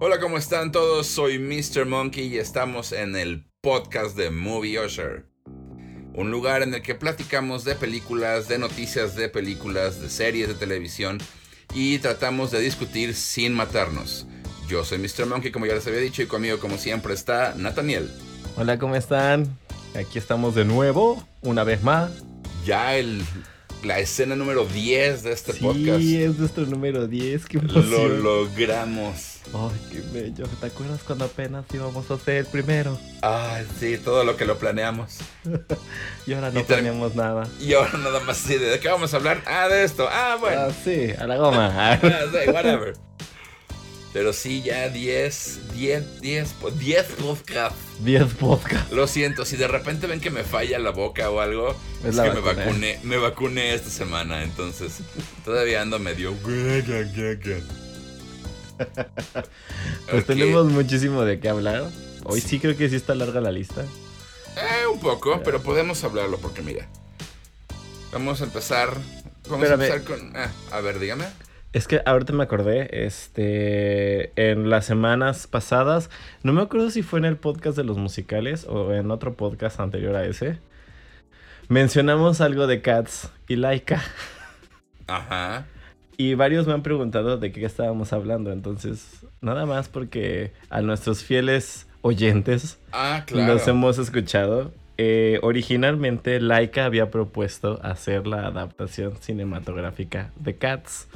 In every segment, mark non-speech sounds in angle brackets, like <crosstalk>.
Hola, ¿cómo están todos? Soy Mr. Monkey y estamos en el podcast de Movie Usher. Un lugar en el que platicamos de películas, de noticias de películas, de series de televisión y tratamos de discutir sin matarnos. Yo soy Mr. Monkey, como ya les había dicho, y conmigo, como siempre, está Nathaniel. Hola, ¿cómo están? Aquí estamos de nuevo, una vez más. Ya el, la escena número 10 de este podcast. Sí, es nuestro número 10, qué Lo logramos. Ay, qué bello. ¿Te acuerdas cuando apenas íbamos a hacer el primero? Ay, sí, todo lo que lo planeamos. <laughs> Y ahora no Y planeamos nada. Y ahora nada más de ¿de qué vamos a hablar? Ah, de esto. Ah, bueno. Ah, sí, a la goma. <laughs> Ah, sí, whatever. Pero sí, ya 10, 10, 10, po- 10 podcasts. 10 podcasts. Lo siento, si de repente ven que me falla la boca o algo, es, Es la que me vacuna. vacuné, me vacuné esta semana, entonces todavía ando medio... <laughs> Pues tenemos muchísimo de qué hablar. Hoy sí creo que sí está larga la lista. Eh, un poco, pero podemos hablarlo porque mira. Vamos a empezar... Vamos Espérame. a empezar con... ah, a ver, dígame. Es que ahorita me acordé, este, en las semanas pasadas, no me acuerdo si fue en el podcast de los musicales o en otro podcast anterior a ese, mencionamos algo de Cats y Laika. Ajá. Y varios me han preguntado de qué estábamos hablando, entonces, nada más porque a nuestros fieles oyentes Ah, claro. los hemos escuchado. eh, originalmente Laika había propuesto hacer la adaptación cinematográfica de Cats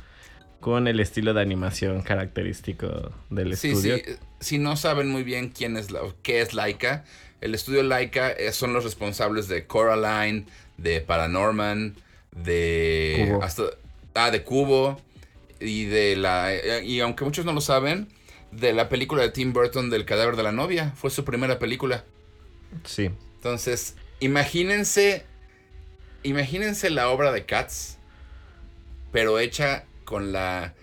con el estilo de animación característico del Sí, estudio. sí. Si no saben muy bien quién es la, qué es Laika, el estudio Laika eh, son los responsables de Coraline, de Paranorman, de Cubo. hasta ah, de Cubo y de la eh, y aunque muchos no lo saben, de la película de Tim Burton del cadáver de la novia, fue su primera película. Sí. Entonces, imagínense imagínense la obra de Cats pero hecha con la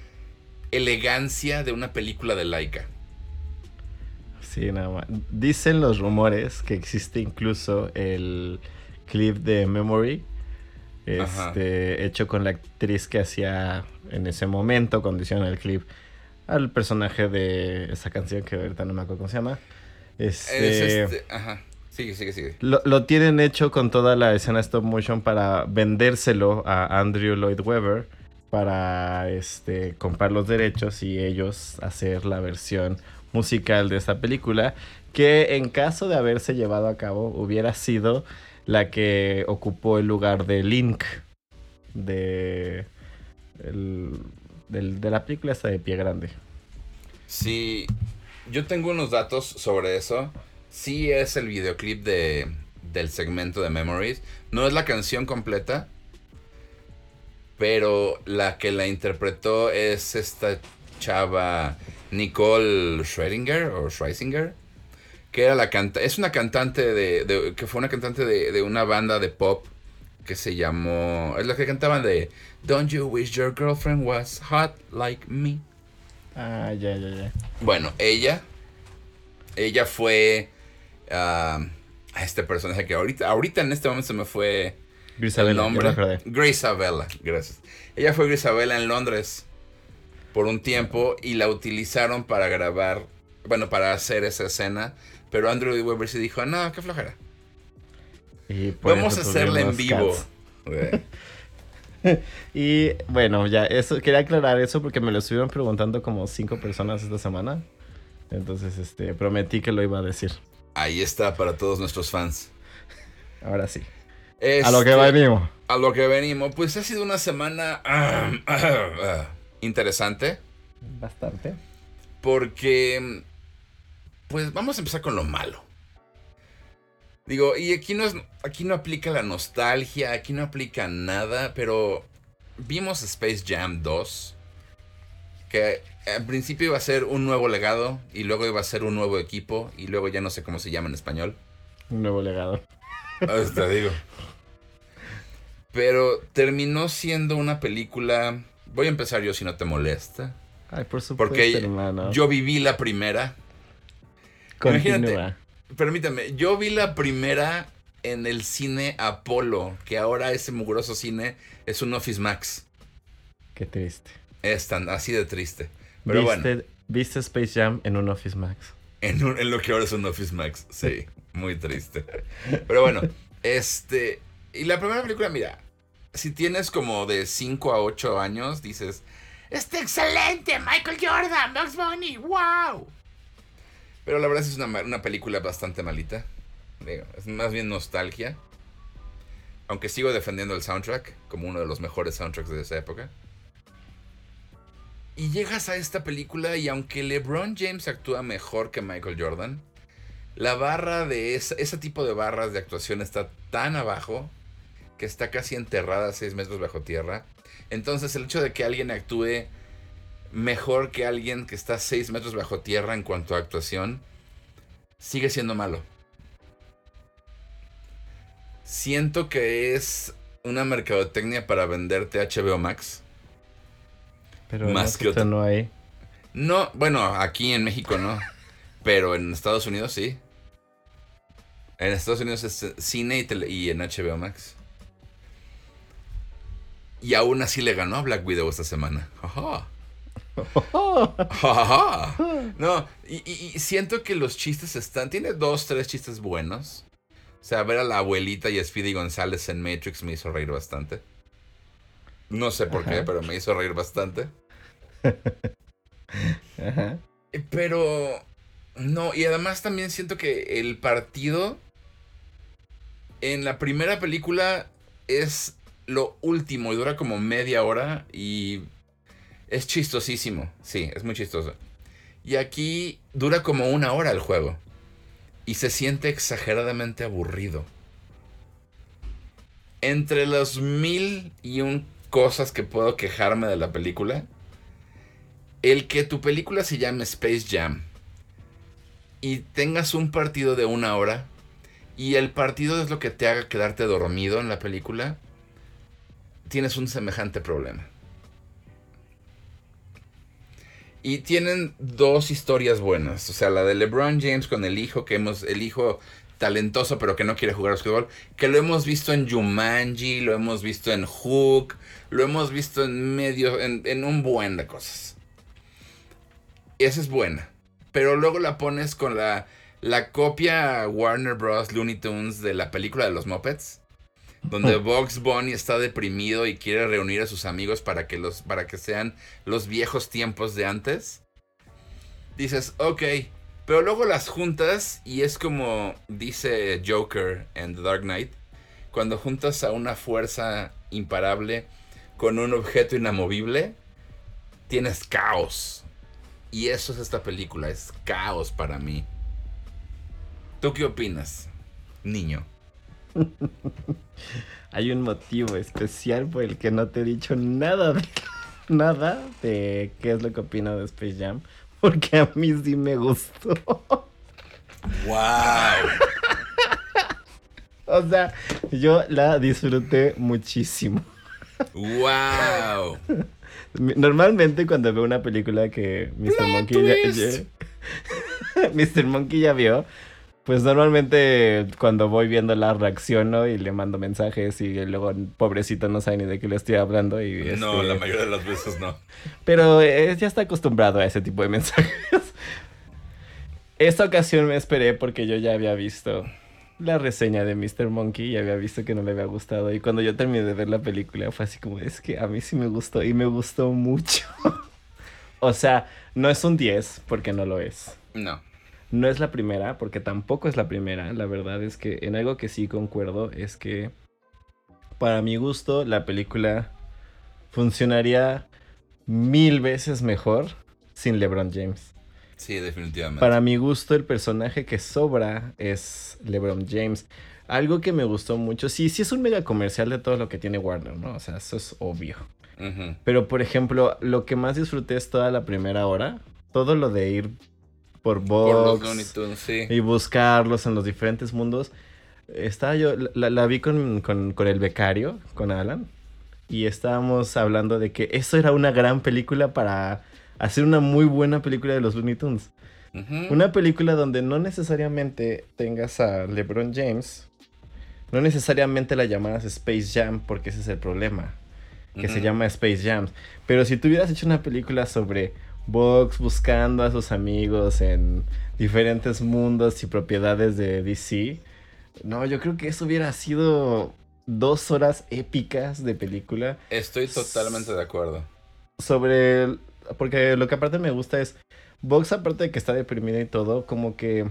elegancia de una película de Laika. Sí, nada más. Dicen los rumores que existe incluso el clip de Memory. Este, hecho con la actriz que hacía en ese momento, cuando hicieron el clip, al personaje de esa canción que ahorita no me acuerdo cómo se llama. Este, Es este, ajá. Sigue, sigue, sigue. Lo, lo tienen hecho con toda la escena stop motion para vendérselo a Andrew Lloyd Webber para este comprar los derechos y ellos hacer la versión musical de esta película que en caso de haberse llevado a cabo hubiera sido la que ocupó el lugar de Link de el- del- de la película esta de Pie Grande. Sí, yo tengo unos datos sobre eso. Sí es el videoclip de, del segmento de Memories. No es la canción completa. Pero la que la interpretó es esta chava Nicole Schrödinger o Schreisinger. Que era la canta es una cantante de, de- que fue una cantante de, de una banda de pop que se llamó es la que cantaban de Don't you wish your girlfriend was hot like me. Ah, ya, ya, ya. Bueno, ella. Ella fue. a este personaje que ahorita. Ahorita en este momento se me fue Grisabella, nombre. acordé. Grisabella, gracias. Ella fue Grisabella en Londres por un tiempo y la utilizaron para grabar. Bueno, para hacer esa escena. Pero Andrew Webber sí dijo: No, qué flojera. Y Vamos a hacerla en vivo. <laughs> Y bueno, ya, eso, quería aclarar eso porque me lo estuvieron preguntando como cinco personas esta semana. Entonces, este, prometí que lo iba a decir. Ahí está para todos nuestros fans. Ahora sí. A lo que Este, venimos. A lo que venimos. Pues ha sido una semana ah, ah, ah, interesante. Bastante. Porque, pues vamos a empezar con lo malo. Digo, y aquí no, es, aquí no aplica la nostalgia, aquí no aplica nada, pero vimos Space Jam 2, que al principio iba a ser un nuevo legado, y luego iba a ser un nuevo equipo, y luego ya no sé cómo se llama en español. Un nuevo legado. Te digo. Pero terminó siendo una película... Voy a empezar yo si no te molesta. Ay, por supuesto, Porque hermano. yo viví la primera. Continúa. imagínate. Permítame, yo vi la primera en el cine Apolo, que ahora ese mugroso cine es un Office Max. Qué triste. Es tan así de triste. Pero ¿Viste bueno, ¿Viste Space Jam en un Office Max? En, en lo que ahora es un Office Max, sí. <laughs> Muy triste. Pero bueno, este... Y la primera película, mira, si tienes como de 5 a 8 años, dices, ¡Está excelente! Michael Jordan, Bugs Bunny, wow. Pero la verdad es una, una película bastante malita. es más bien nostalgia. Aunque sigo defendiendo el soundtrack como uno de los mejores soundtracks de esa época. Y llegas a esta película y aunque LeBron James actúa mejor que Michael Jordan, la barra de ese tipo de barras de actuación está tan abajo que está casi enterrada a 6 metros bajo tierra. Entonces el hecho de que alguien actúe mejor que alguien que está 6 metros bajo tierra en cuanto a actuación, sigue siendo malo. Siento que es una mercadotecnia para venderte HBO Max. Pero más que otra. no hay. No, bueno, aquí en México no. Pero en Estados Unidos sí. En Estados Unidos es cine y, y en HBO Max. Y aún así le ganó a Black Widow esta semana. <laughs> No, y, siento que los chistes están. Tiene dos, tres chistes buenos. O sea, ver a la abuelita y a Speedy González en Matrix me hizo reír bastante. No sé por qué, pero me hizo reír bastante. <laughs> Pero. No, y además también siento que el partido. En la primera película es lo último y dura como media hora y es chistosísimo. Sí, es muy chistoso. Y aquí dura como una hora el juego. Y se siente exageradamente aburrido. Entre los mil y un cosas que puedo quejarme de la película, el que tu película se llame Space Jam y tengas un partido de una hora y el partido es lo que te haga quedarte dormido en la película, tienes un semejante problema. Y tienen dos historias buenas. O sea, la de LeBron James con el hijo, que hemos, el hijo talentoso pero que no quiere jugar al fútbol, que lo hemos visto en Jumanji, lo hemos visto en Hook, lo hemos visto en medio, en un buen de cosas. Esa es buena. Pero luego la pones con la, la copia Warner Bros. Looney Tunes de la película de los Muppets donde Box Bunny está deprimido y quiere reunir a sus amigos para que, los, para que sean los viejos tiempos de antes. Dices, ok, pero luego las juntas y es como dice Joker en The Dark Knight, cuando juntas a una fuerza imparable con un objeto inamovible, tienes caos. Y eso es esta película, es caos para mí. ¿Tú qué opinas, niño? <laughs> Hay un motivo especial por el que no te he dicho nada de, <laughs> nada de qué es lo que opino de Space Jam. Porque a mí sí me gustó. <laughs> ¡Wow! o sea, yo la disfruté muchísimo. ¡Wow! Normalmente cuando veo una película que Mr. Monkey ya, <laughs> Mr. Monkey ya vio, pues normalmente cuando voy viendo la reacciono y le mando mensajes y luego pobrecito no sabe ni de qué le estoy hablando. Y, No, este, la mayoría de las veces no. Pero eh, ya está acostumbrado a ese tipo de mensajes. <laughs> Esta ocasión me esperé porque yo ya había visto la reseña de Mr. Monkey y había visto que no le había gustado. Y cuando yo terminé de ver la película fue así como, es que a mí sí me gustó y me gustó mucho. <laughs> o sea, no es un 10 porque no lo es. No. No es la primera, porque tampoco es la primera. La verdad es que en algo que sí concuerdo es que para mi gusto la película funcionaría mil veces mejor sin LeBron James. Sí, definitivamente. Para mi gusto el personaje que sobra es LeBron James. Algo que me gustó mucho, sí, sí es un mega comercial de todo lo que tiene Warner, ¿no? O sea, eso es obvio. Pero, por ejemplo, lo que más disfruté es toda la primera hora. Todo lo de ir por Vox y buscarlos en los diferentes mundos. Estaba yo, la, vi con, el becario, con Alan, y estábamos hablando de que eso era una gran película para hacer una muy buena película de los Looney Tunes. Una película donde no necesariamente tengas a LeBron James, no necesariamente la llamaras Space Jam, porque ese es el problema, que se llama Space Jam. Pero si tú hubieras hecho una película sobre Vox buscando a sus amigos en diferentes mundos y propiedades de DC. No, yo creo que eso hubiera sido dos horas épicas de película. Estoy totalmente de acuerdo. Sobre. Porque lo que aparte me gusta es. Vox, aparte de que está deprimida y todo, como que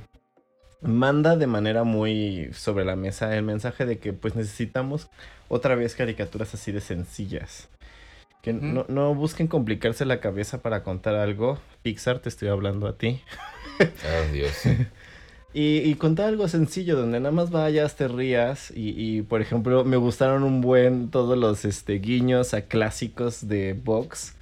manda de manera muy sobre la mesa el mensaje de que pues necesitamos otra vez caricaturas así de sencillas. Que no, no, busquen complicarse la cabeza para contar algo. Pixar, te estoy hablando a ti. Oh, Dios. <laughs> y, y, contar algo sencillo, donde nada más vayas, te rías. Y, y, por ejemplo, me gustaron un buen todos los este, guiños a clásicos de Vox.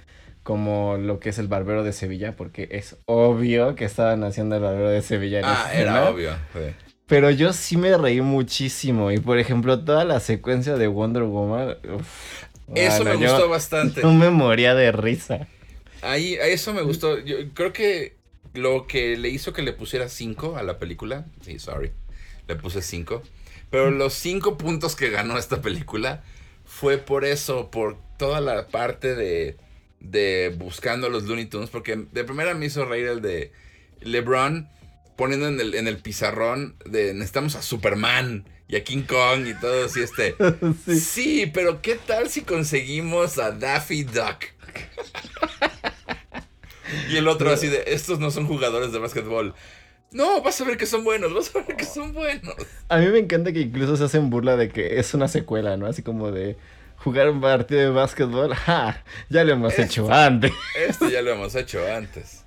Como lo que es el Barbero de Sevilla, porque es obvio que estaban haciendo el Barbero de Sevilla. En ah, era obvio. Sí. Pero yo sí me reí muchísimo. Y por ejemplo, toda la secuencia de Wonder Woman. Uf, eso me gustó bastante. No me moría de risa. Ahí, a eso me gustó. Yo creo que lo que le hizo que le pusiera 5 a la película. Sí, sorry. Le puse 5. Pero los 5 puntos que ganó esta película fue por eso, por toda la parte de de buscando a los Looney Tunes, porque de primera me hizo reír el de LeBron poniendo en el, en el pizarrón de necesitamos a Superman y a King Kong y todo así este. <laughs> sí. sí. pero ¿qué tal si conseguimos a Daffy Duck? y el otro así de, estos no son jugadores de básquetbol. No, vas a ver que son buenos, vas a ver que son buenos. A mí me encanta que incluso se hacen burla de que es una secuela, ¿no? Así como de, jugar un partido de básquetbol, <laughs> ¡ja! Ya lo hemos hecho antes. Esto ya lo hemos hecho antes.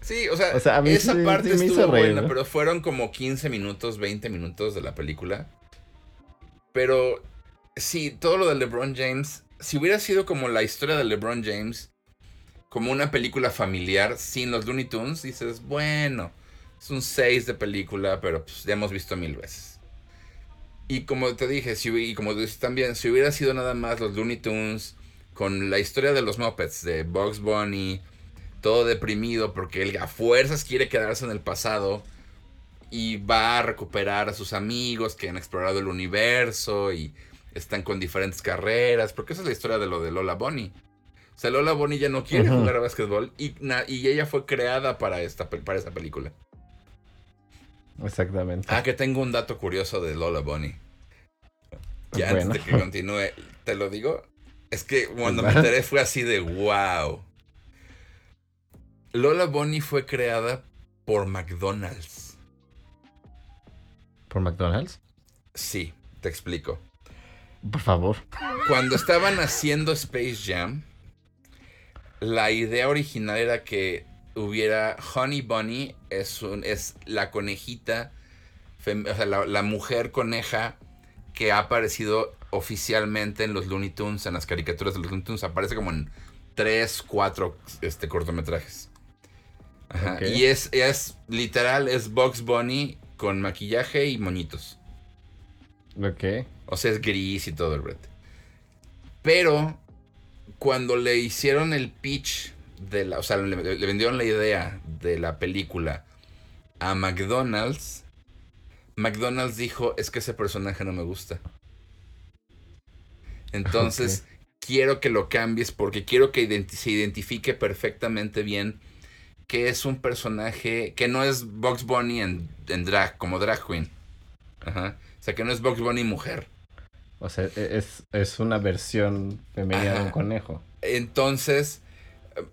Sí, o sea, esa parte estuvo buena, pero fueron como 15 minutos, 20 minutos de la película. Pero sí, todo lo de LeBron James, si hubiera sido como la historia de LeBron James, como una película familiar sin los Looney Tunes, dices, bueno, es un 6 de película, pero pues ya hemos visto mil veces. Y como te dije, si, y como dices también, si hubiera sido nada más los Looney Tunes con la historia de los Muppets, de Bugs Bunny, todo deprimido porque él a fuerzas quiere quedarse en el pasado y va a recuperar a sus amigos que han explorado el universo y están con diferentes carreras, porque esa es la historia de lo de Lola Bunny. O sea, Lola Bunny ya no quiere jugar a básquetbol y, y ella fue creada para, esta, para esa película. Exactamente. Ah, que tengo un dato curioso de Lola Bunny. Ya antes de que continúe, te lo digo. Es que cuando me enteré fue así de wow. Lola Bunny fue creada por McDonald's. ¿Por McDonald's? Sí, te explico. Por favor. Cuando estaban haciendo Space Jam, la idea original era que hubiera Honey Bunny, es, un, es la conejita, o sea, la, mujer coneja que ha aparecido oficialmente en los Looney Tunes, en las caricaturas de los Looney Tunes, aparece como en tres, cuatro este, cortometrajes. Y es, es literal, es Box Bunny con maquillaje y moñitos. Ok. O sea, es gris y todo el red. Pero cuando le hicieron el pitch de la, o sea, le, vendieron la idea de la película a McDonald's, McDonald's dijo, es que ese personaje no me gusta. Entonces, quiero que lo cambies porque quiero que se identifique perfectamente bien que es un personaje que no es Box Bunny en, drag, como drag queen. Ajá. O sea, que no es Box Bunny mujer. O sea, e, es, es una versión femenina de un conejo. Entonces,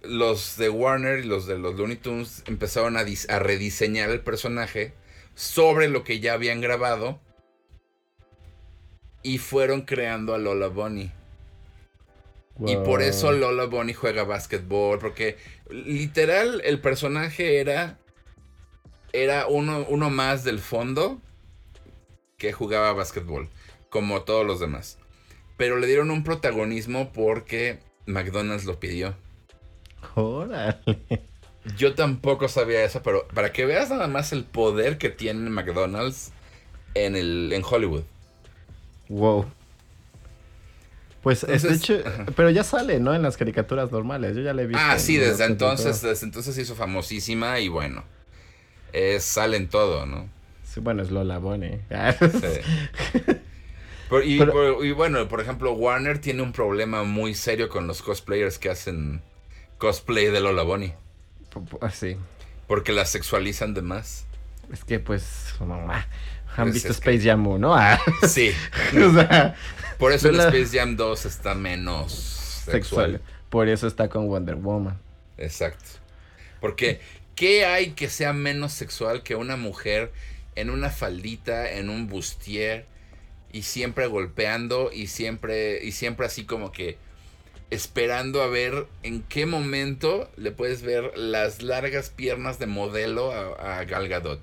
los de Warner y los de los Looney Tunes empezaron a, rediseñar el personaje sobre lo que ya habían grabado y fueron creando a Lola Bunny. Y por eso Lola Bunny juega básquetbol, porque literal el personaje era era uno, uno más del fondo que jugaba básquetbol, como todos los demás. Pero le dieron un protagonismo porque McDonald's lo pidió. Órale. Yo tampoco sabía eso, pero para que veas nada más el poder que tiene McDonald's en, el, en Hollywood. Wow. Pues este hecho, pero ya sale, ¿no? En las caricaturas normales, yo ya le he visto. Ah, sí, desde entonces, desde entonces se hizo famosísima y bueno, es, sale en todo, ¿no? Sí, bueno, es Lola Bonnie. <laughs> y, y, bueno, por ejemplo, Warner tiene un problema muy serio con los cosplayers que hacen cosplay de Lola Bonnie. Sí. Porque la sexualizan de más. Es que pues, mamá, han Pues visto Space Jam 1, ah, Sí. <laughs> o sea, Por eso en La- Space Jam 2 está menos sexual. sexual. Por eso está con Wonder Woman. Exacto. Porque, ¿qué hay que sea menos sexual que una mujer en una faldita, en un bustier, y siempre golpeando, y siempre, y siempre así como que esperando a ver en qué momento le puedes ver las largas piernas de modelo a, a Gal Gadot.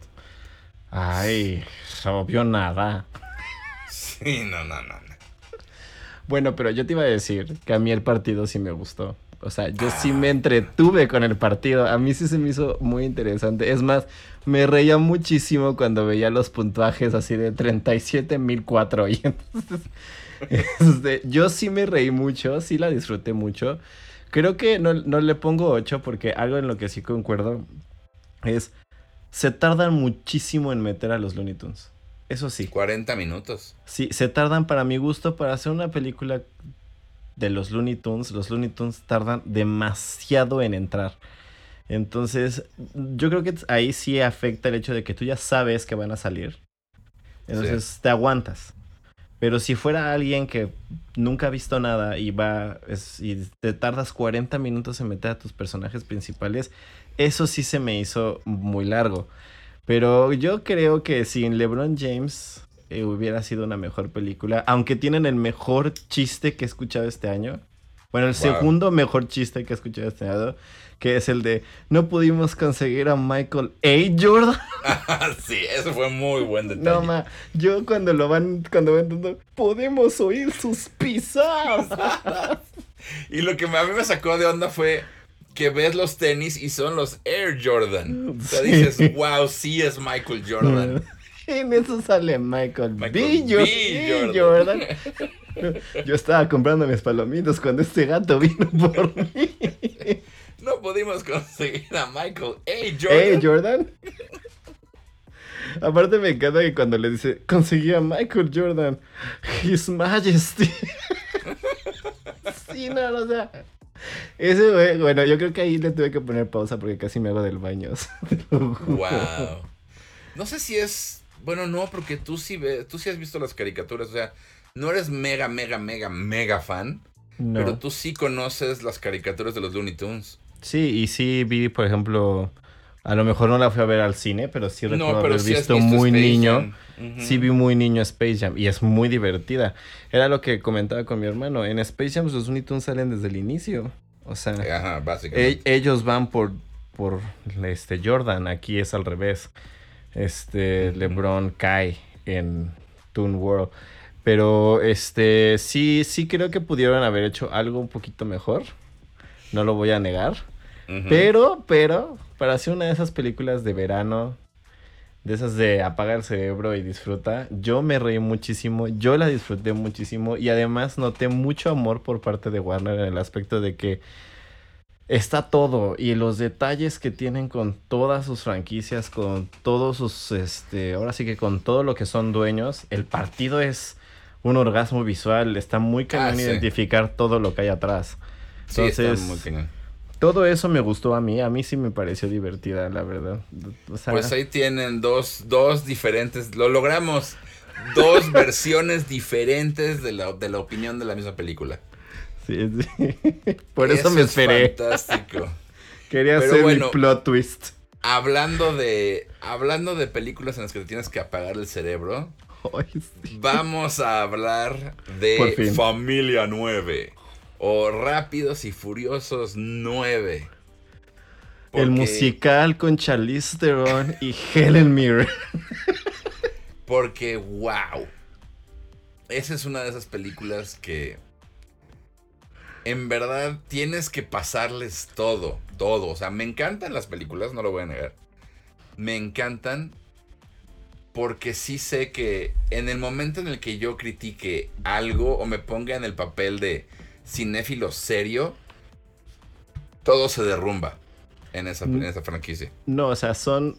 Ay, obvio nada. Sí, no, no, no. no. Bueno, pero yo te iba a decir que a mí el partido sí me gustó. O sea, yo sí me entretuve con el partido. A mí sí se me hizo muy interesante. Es más, me reía muchísimo cuando veía los puntajes así de 37.004. Y entonces, <laughs> este, yo sí me reí mucho, sí la disfruté mucho. Creo que no, no le pongo 8 porque algo en lo que sí concuerdo es, se tardan muchísimo en meter a los Looney Tunes. Eso sí. 40 minutos. Sí, se tardan para mi gusto para hacer una película de los Looney Tunes. Los Looney Tunes tardan demasiado en entrar. Entonces, yo creo que ahí sí afecta el hecho de que tú ya sabes que van a salir. Entonces te aguantas. Pero si fuera alguien que nunca ha visto nada y va es- y te tardas 40 minutos en meter a tus personajes principales, eso sí se me hizo muy largo. Pero yo creo que sin LeBron James eh, hubiera sido una mejor película, aunque tienen el mejor chiste que he escuchado este año. Bueno, el Wow. segundo mejor chiste que he escuchado este año, que es el de no pudimos conseguir a Michael A. Jordan. <laughs> sí, eso fue muy buen detalle. No, ma, yo cuando lo van, cuando van podemos oír sus pisadas. <laughs> Y lo que a mí me sacó de onda fue que ves los tenis y son los Air Jordan. O sea, Sí. dices, wow, sí es Michael Jordan. <laughs> en eso sale Michael. B. Jordan. <laughs> Yo estaba comprando mis palomitas cuando este gato vino por mí. <laughs> No pudimos conseguir a Michael. ¿Eh, Jordan. Jordan? Aparte me encanta que cuando le dice, conseguí a Michael Jordan, His Majesty. <laughs> sí, no, o sea... Ese güey, bueno, yo creo que ahí le tuve que poner pausa porque casi me hago del baño. wow. No sé si es. Bueno, no, porque tú sí ves, tú sí has visto las caricaturas. O sea, no eres mega, mega, mega, mega fan. No. Pero tú sí conoces las caricaturas de los Looney Tunes. Sí, y sí vi, por ejemplo, a lo mejor no la fui a ver al cine, pero sí recuerdo No, pero haber sí visto, visto muy Space niño. Sí vi muy niño Space Jam y es muy divertida. Era lo que comentaba con mi hermano. En Space Jam los Looney Tunes salen desde el inicio. O sea, Ajá, básicamente. e- ellos van por, por este Jordan. Aquí es al revés. Este. LeBron cae en Toon World. Pero este sí, sí creo que pudieron haber hecho algo un poquito mejor. No lo voy a negar. Pero, pero, para hacer una de esas películas de verano, de esas de apaga el cerebro y disfruta, yo me reí muchísimo, yo la disfruté muchísimo y además noté mucho amor por parte de Warner en el aspecto de que está todo y los detalles que tienen con todas sus franquicias, con todos sus, este, ahora sí que con todo lo que son dueños, el partido es un orgasmo visual, está muy cañón Ah, sí. identificar todo lo que hay atrás. Sí, está entonces- muy cañón. Todo eso me gustó a mí, a mí sí me pareció divertida, la verdad. O sea, Pues ahí tienen dos, dos diferentes, lo logramos, dos <laughs> versiones diferentes de la, de la opinión de la misma película. sí, sí. <laughs> Por eso, me es esperé. Fantástico. <laughs> Quería Pero hacer bueno. mi plot twist. hablando de, hablando de películas en las que te tienes que apagar el cerebro. <laughs> vamos a hablar de. Familia 9 o Rápidos y Furiosos 9. El musical con Charlize Theron y Helen Mirren. Porque, wow. Esa es una de esas películas que. En verdad tienes que pasarles todo, todo. O sea, me encantan las películas, no lo voy a negar. Me encantan porque sí sé que en el momento en el que yo critique algo o me ponga en el papel de cinéfilo serio, todo se derrumba en esa, en esa franquicia. No, o sea, son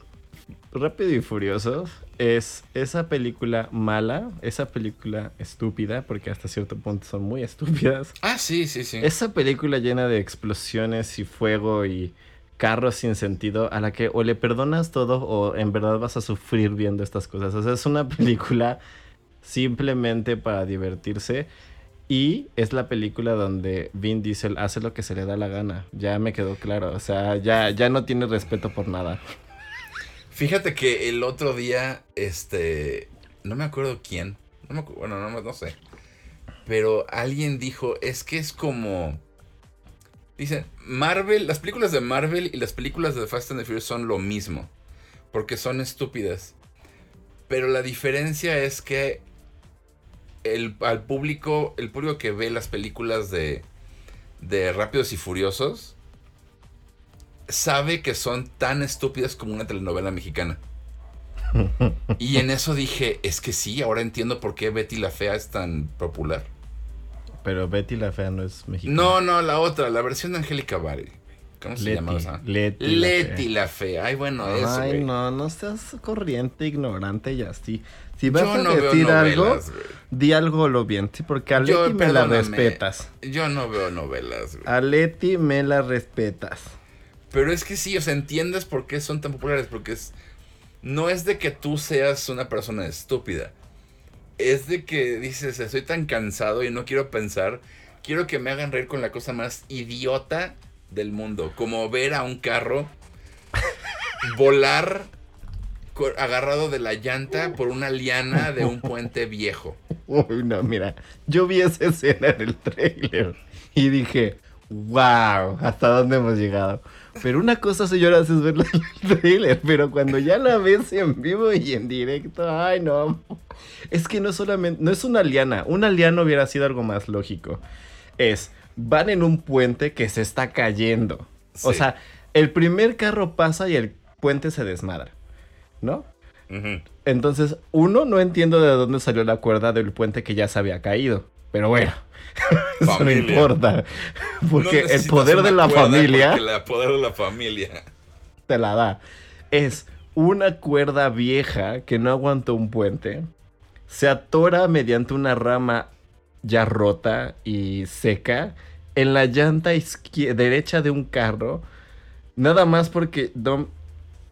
Rápido y Furioso es esa película mala, esa película estúpida, porque hasta cierto punto son muy <laughs> estúpidas. Ah, sí, sí, sí. Esa película llena de explosiones y fuego y carros sin sentido a la que o le perdonas todo o en verdad vas a sufrir viendo estas cosas. O sea, es una <laughs> película simplemente para divertirse. Y es la película donde Vin Diesel hace lo que se le da la gana. Ya me quedó claro. O sea, ya, ya no tiene respeto por nada. Fíjate que el otro día, este, no me acuerdo quién, bueno, no, no sé, pero alguien dijo, es que es como, dicen, Marvel, las películas de Marvel y las películas de Fast and the Furious son lo mismo, porque son estúpidas, pero la diferencia es que el, al público, el público que ve las películas de, de Rápidos y Furiosos, sabe que son tan estúpidas como una telenovela mexicana. <laughs> y en eso dije, es que sí, ahora entiendo por qué Betty la Fea es tan popular. Pero Betty la Fea no es mexicana. No, no, la otra, la versión de Angélica Bari. ¿Cómo se llama esa? Leti, Leti la, fea. Ay, bueno, eso. Ay, no, no seas corriente, ignorante y así. Si vas a decir algo, di algo lo bien, sí, porque a Leti me la respetas. Yo no veo novelas, güey. A Leti me la respetas. Pero es que sí, o sea, entiendes por qué son tan populares, porque es... No es de que tú seas una persona estúpida. Es de que dices, estoy tan cansado y no quiero pensar. Quiero que me hagan reír con la cosa más idiota del mundo. Como ver a un carro <laughs> volar agarrado de la llanta por una liana de un puente viejo. Uy, no, mira, yo vi esa escena en el trailer y dije, wow, ¿hasta dónde hemos llegado? Pero una cosa, señoras, es verla en <laughs> el trailer, pero cuando ya la ves en vivo y en directo, ay no. Es que no solamente, no es una liana, una liana hubiera sido algo más lógico. Es, van en un puente que se está cayendo. O sea, el primer carro pasa y el puente se desmadra, ¿no? Entonces, uno, no entiendo de dónde salió la cuerda del puente que ya se había caído. Pero bueno, <laughs> eso no importa. Porque el poder de la familia. El poder de la familia. Te la da. Es una cuerda vieja que no aguanta un puente. Se atora mediante una rama ya rota y seca en la llanta derecha de un carro. Nada más porque Dom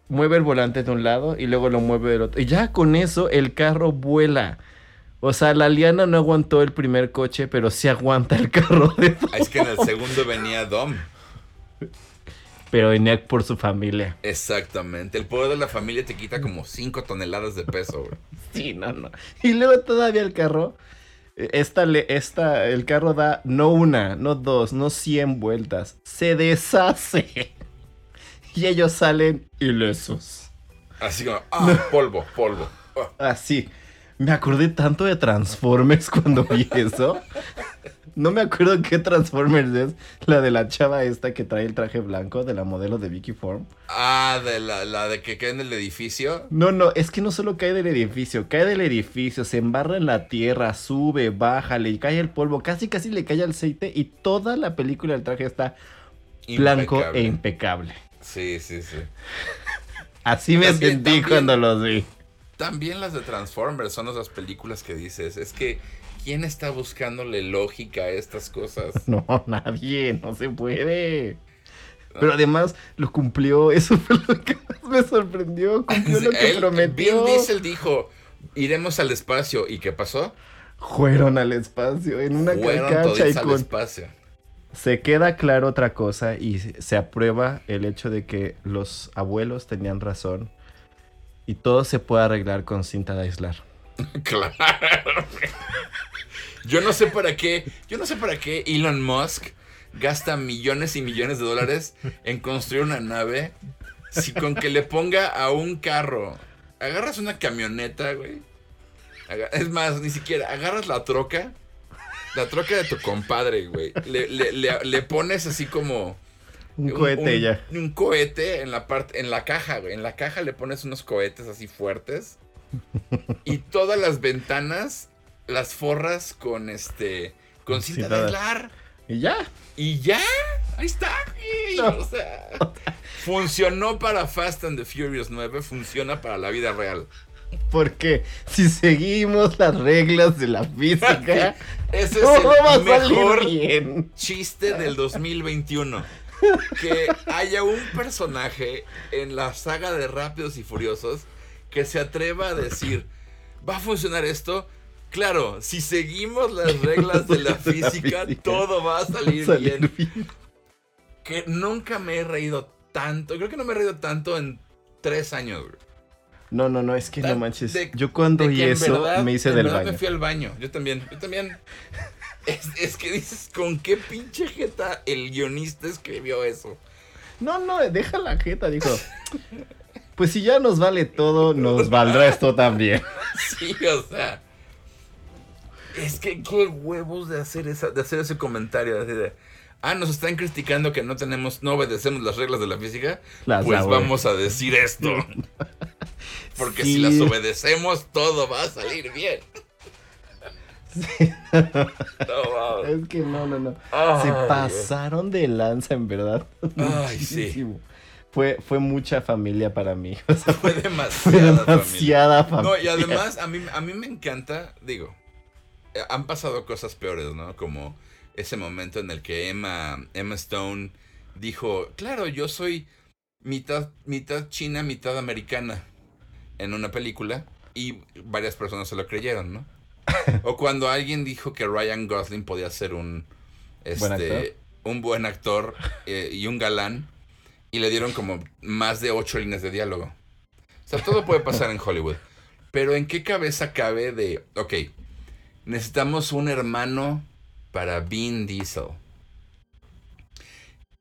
mueve el volante de un lado y luego lo mueve del otro. Y ya con eso el carro vuela. O sea, la liana no aguantó el primer coche, pero sí aguanta el carro de Dom. Es que en el segundo venía Dom. Pero venía por su familia. Exactamente. El poder de la familia te quita como 5 toneladas de peso, güey. Sí, no, no. Y luego todavía el carro. Esta, esta, el carro da no una, no dos, no 100 vueltas. Se deshace. Y ellos salen ilesos. Así como, ah, polvo, polvo. Así. Me acordé tanto de Transformers <laughs> cuando vi eso. No me acuerdo qué Transformers es. La de la chava esta que trae el traje blanco de la modelo de Vicky Form. Ah, de la, de que cae en el edificio. No, no, es que no solo cae del edificio, cae del edificio, se embarra en la tierra, sube, baja, le cae el polvo, casi casi le cae el aceite y toda la película del traje está blanco e impecable. Sí, sí, sí. Así me sentí cuando los vi. También las de Transformers son esas películas que dices, es que ¿quién está buscándole lógica a estas cosas? <laughs> No, nadie, no se puede. Pero además lo cumplió, <laughs> eso fue lo que más me sorprendió, cumplió lo que prometió. Vin Diesel dijo, iremos al espacio, ¿y qué pasó? Fueron al espacio, en una Fueron y con... al espacio. Se queda claro otra cosa y se aprueba el hecho de que los abuelos tenían razón y todo se puede arreglar con cinta de aislar. <laughs> claro. Yo no sé para qué, yo no sé para qué Elon Musk gasta millones y millones de dólares en construir una nave si con que le ponga a un carro, agarras una camioneta, güey. Es más, ni siquiera, agarras la troca, la troca de tu compadre, güey. le pones así como un cohete ya. Un cohete en la parte, en la caja, güey. En la caja le pones unos cohetes así fuertes. <laughs> y todas las ventanas las forras con este. con cinta de aislar. Y ya. Y ya. Ahí está, O sea, funcionó para Fast and the Furious 9, funciona para la vida real. Porque si seguimos las reglas de la física, <laughs> ese es el mejor chiste del 2021. Que haya un personaje en la saga de Rápidos y Furiosos que se atreva a decir, ¿va a funcionar esto? Claro, si seguimos las reglas de la <laughs> física, todo va a salir, bien. Que nunca me he reído tanto. Creo que no me he reído tanto en tres años, No, no, no, es que no manches. yo cuando vi eso me hice del baño. me fui al baño. Yo también, yo también. Es, que dices, ¿con qué pinche jeta el guionista escribió eso? No, no, deja la jeta, dijo. Pues si ya nos vale todo, nos valdrá esto también. sí, o sea. Es que qué huevos de hacer esa, de hacer ese comentario, de, ah, nos están criticando que no tenemos, no obedecemos las reglas de la física, pues vamos a decir esto. <laughs> Porque si las obedecemos, todo va a salir bien. Es que no, no, no. Se pasaron de lanza, en verdad. Ay, sí. Fue, fue mucha familia para mí. <laughs> fue demasiada, demasiada familia. No, y además a mí, a mí me encanta, digo, eh, han pasado cosas peores, ¿no? Como ese momento en el que Emma, Emma Stone dijo, claro, yo soy mitad, mitad china, mitad americana en una película y varias personas se lo creyeron, ¿no? <laughs> o cuando alguien dijo que Ryan Gosling podía ser un, este, un buen actor eh, y un galán y le dieron como más de ocho líneas de diálogo. O sea, todo puede pasar en Hollywood. Pero ¿en qué cabeza cabe de, ok, necesitamos un hermano para Vin Diesel.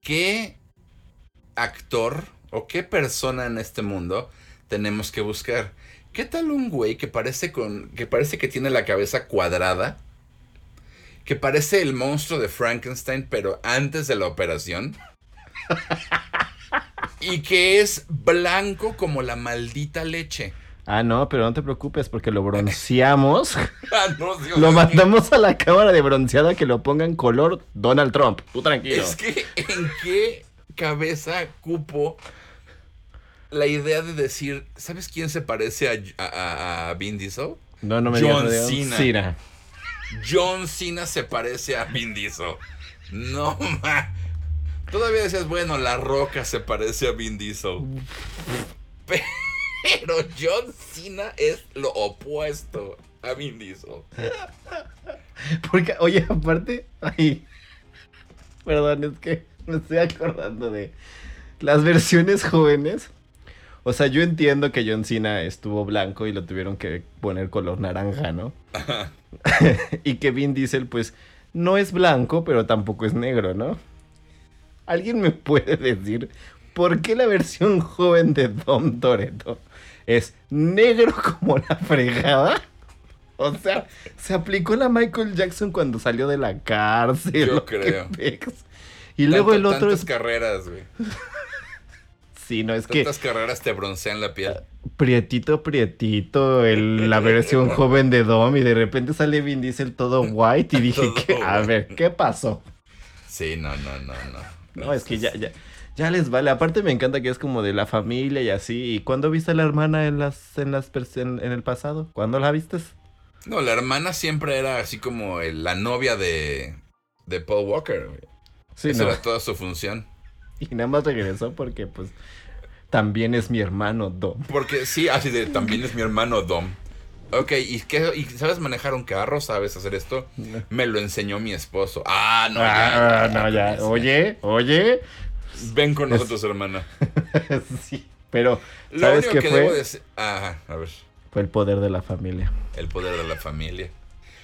¿Qué actor o qué persona en este mundo tenemos que buscar? ¿Qué tal un güey que parece con que parece que tiene la cabeza cuadrada? Que parece el monstruo de Frankenstein, pero antes de la operación. y que es blanco como la maldita leche. Ah, no, pero no te preocupes porque lo bronceamos. <laughs> Ah, lo mandamos a la cámara de bronceada que lo ponga en color Donald Trump. Tú tranquilo. Es que, ¿en qué cabeza cupo la idea de decir, ¿sabes quién se parece a, a, Vin Diesel? No, no me John Cena. John Cena se parece a Vin Diesel. No, ma. Todavía decías, bueno, La Roca se parece a Vin Diesel. Pero John Cena es lo opuesto a Vin Diesel. Porque, oye, aparte, ay, perdón, es que me estoy acordando de las versiones jóvenes. O sea, yo entiendo que John Cena estuvo blanco y lo tuvieron que poner color naranja, ¿no? <laughs> y que Vin Diesel, pues, no es blanco, pero tampoco es negro, ¿no? ¿Alguien me puede decir por qué la versión joven de Dom Toretto es negro como la fregada. O sea, se aplicó la Michael Jackson cuando salió de la cárcel. Yo creo. Y luego el otro tantas carreras, güey. Sí, no es que. Tantas carreras te broncean la piel. Prietito, prietito, el, <laughs> la versión joven de Dom y de repente sale Vin Diesel todo <laughs> white y dije, que, a ver, ¿qué pasó? Sí, no, no, no, no. No, es que ya, ya, ya les vale. Aparte me encanta que es como de la familia y así. ¿Y cuándo viste a la hermana en las en las en, el pasado? ¿Cuándo la viste? No, la hermana siempre era así como la novia de de Paul Walker. Sí, Esa era toda su función. <laughs> Y nada más regresó porque pues también es mi hermano Dom. Porque sí, así de también es mi hermano Dom. Ok, ¿y, qué, ¿y sabes manejar un carro? ¿Sabes hacer esto? Me lo enseñó mi esposo. Ah, no, ya. Ah, no, ya. <laughs> Oye, oye, Ven con nosotros, hermana. <laughs> sí, pero ¿sabes Lo único que fue? debo decir... Ajá, a ver. Fue el poder de la familia. El poder de la familia.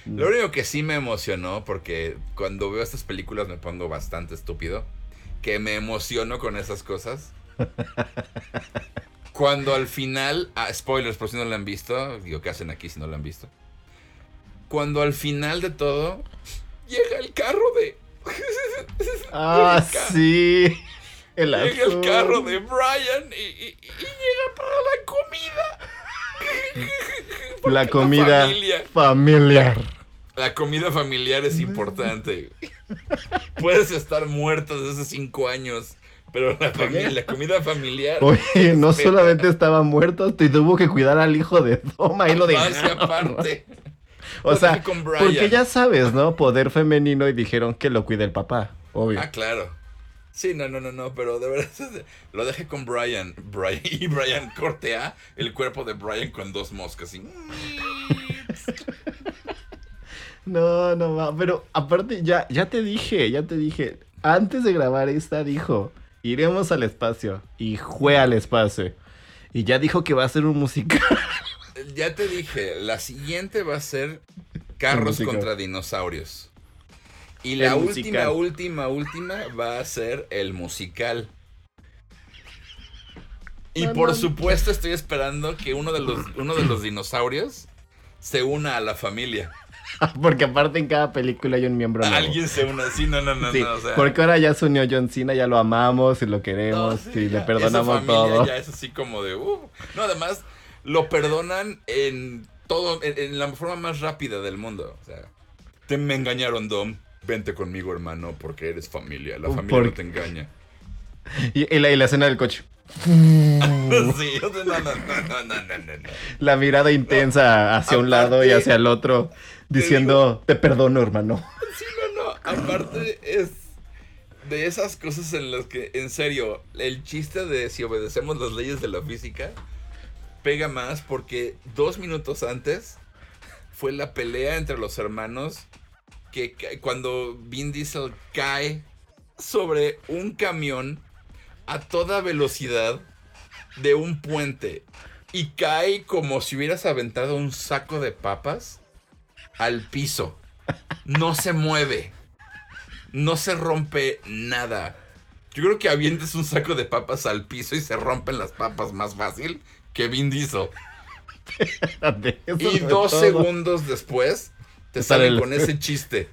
Mm. Lo único que sí me emocionó, porque cuando veo estas películas me pongo bastante estúpido, que me emociono con esas cosas. Cuando al final, ah, spoilers por si no lo han visto, digo, ¿qué hacen aquí si no lo han visto? Cuando al final de todo llega el carro de... <laughs> ah, sí. El llega el carro de Brian y, llega para la comida. la comida familiar. La comida familiar es importante. Puedes estar muerto desde hace cinco años, pero la familia, la comida familiar. Oye, <laughs> no solamente estaba muerto, te tuvo que cuidar al hijo de Toma y lo de. aparte. O sea, porque ya sabes, ¿no? Poder femenino y dijeron que lo cuide el papá, obvio. Ah, claro. Sí, no, no, no, no, pero de verdad <laughs> lo dejé con Brian. Brian <laughs> y Brian cortea el cuerpo de Brian con dos moscas. Y... no, no va, pero aparte ya, ya te dije, ya te dije, antes de grabar esta dijo, iremos al espacio y fue al espacio. Y ya dijo que va a ser un musical. <laughs> Ya te dije, la siguiente va a ser Carros contra dinosaurios. Y la última, última, última va a ser el musical. Y por supuesto estoy esperando que uno de los, uno de los dinosaurios se una a la familia. <laughs> Porque aparte en cada película hay un miembro nuevo. Alguien se une, sí, no, no, no, Porque ahora ya se unió John Cena, ya lo amamos y lo queremos y le perdonamos todo. Ya es así como de, uh. No, además lo perdonan en todo, en, la forma más rápida del mundo. O sea, te me engañaron, Dom. Vente conmigo, hermano, porque eres familia. La familia no te engaña. <laughs> Y, la, escena del coche. <laughs> sí, no, no, no, no, no, La mirada intensa hacia un lado y hacia el otro, diciendo, te, perdono, hermano. Sí, no, no. Aparte es de esas cosas en las que, en serio, el chiste de si obedecemos las leyes de la física pega más porque dos minutos antes fue la pelea entre los hermanos que cuando Vin Diesel cae sobre un camión a toda velocidad de un puente y cae como si hubieras aventado un saco de papas al piso. No se mueve. No se rompe nada. Yo creo que avientes un saco de papas al piso y se rompen las papas más fácil que Vin Diesel. y dos segundos después te salen con ese chiste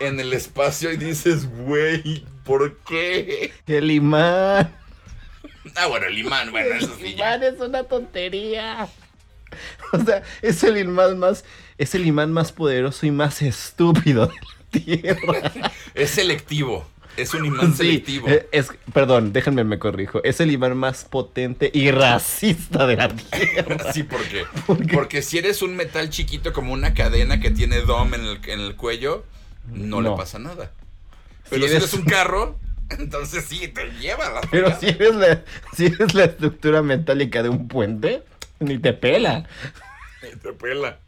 en el espacio y dices, güey, ¿por qué? El imán. Ah, bueno, el imán, bueno, eso sí. El imán es una tontería. O sea, es el imán más, es el imán más poderoso y más estúpido de la Tierra. <laughs> es selectivo. Es un imán selectivo. Eh, es, perdón, déjenme me corrijo. Es el imán más potente y racista de la Tierra. <laughs> sí, <laughs> ¿por qué? Porque si eres un metal chiquito como una cadena que tiene dom en el, cuello, no, le pasa nada. Pero si eres... un carro, entonces sí, te lleva la Pero si eres la, si eres la estructura metálica de un puente, ni te pela. Ni te pela.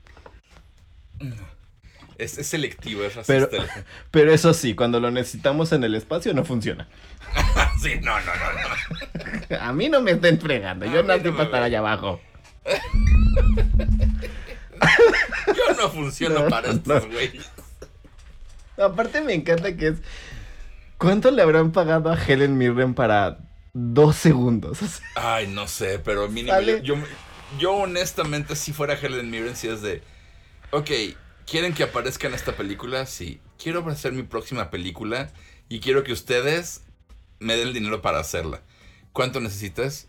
Es, selectivo, es racista. Pero, <laughs> pero eso sí, cuando lo necesitamos en el espacio no funciona. <laughs> sí, no, no, no, no. <laughs> A mí no me estén fregando, yo no estoy para estar allá abajo. yo no funciono para estos güeyes. Aparte me encanta que es... ¿Cuánto le habrán pagado a Helen Mirren para dos segundos? Ay, no sé, pero mínimo... Yo, yo, honestamente, si fuera Helen Mirren, si es de... Ok, ¿quieren que aparezca en esta película? Sí. Quiero hacer mi próxima película y quiero que ustedes me den el dinero para hacerla. ¿Cuánto necesitas?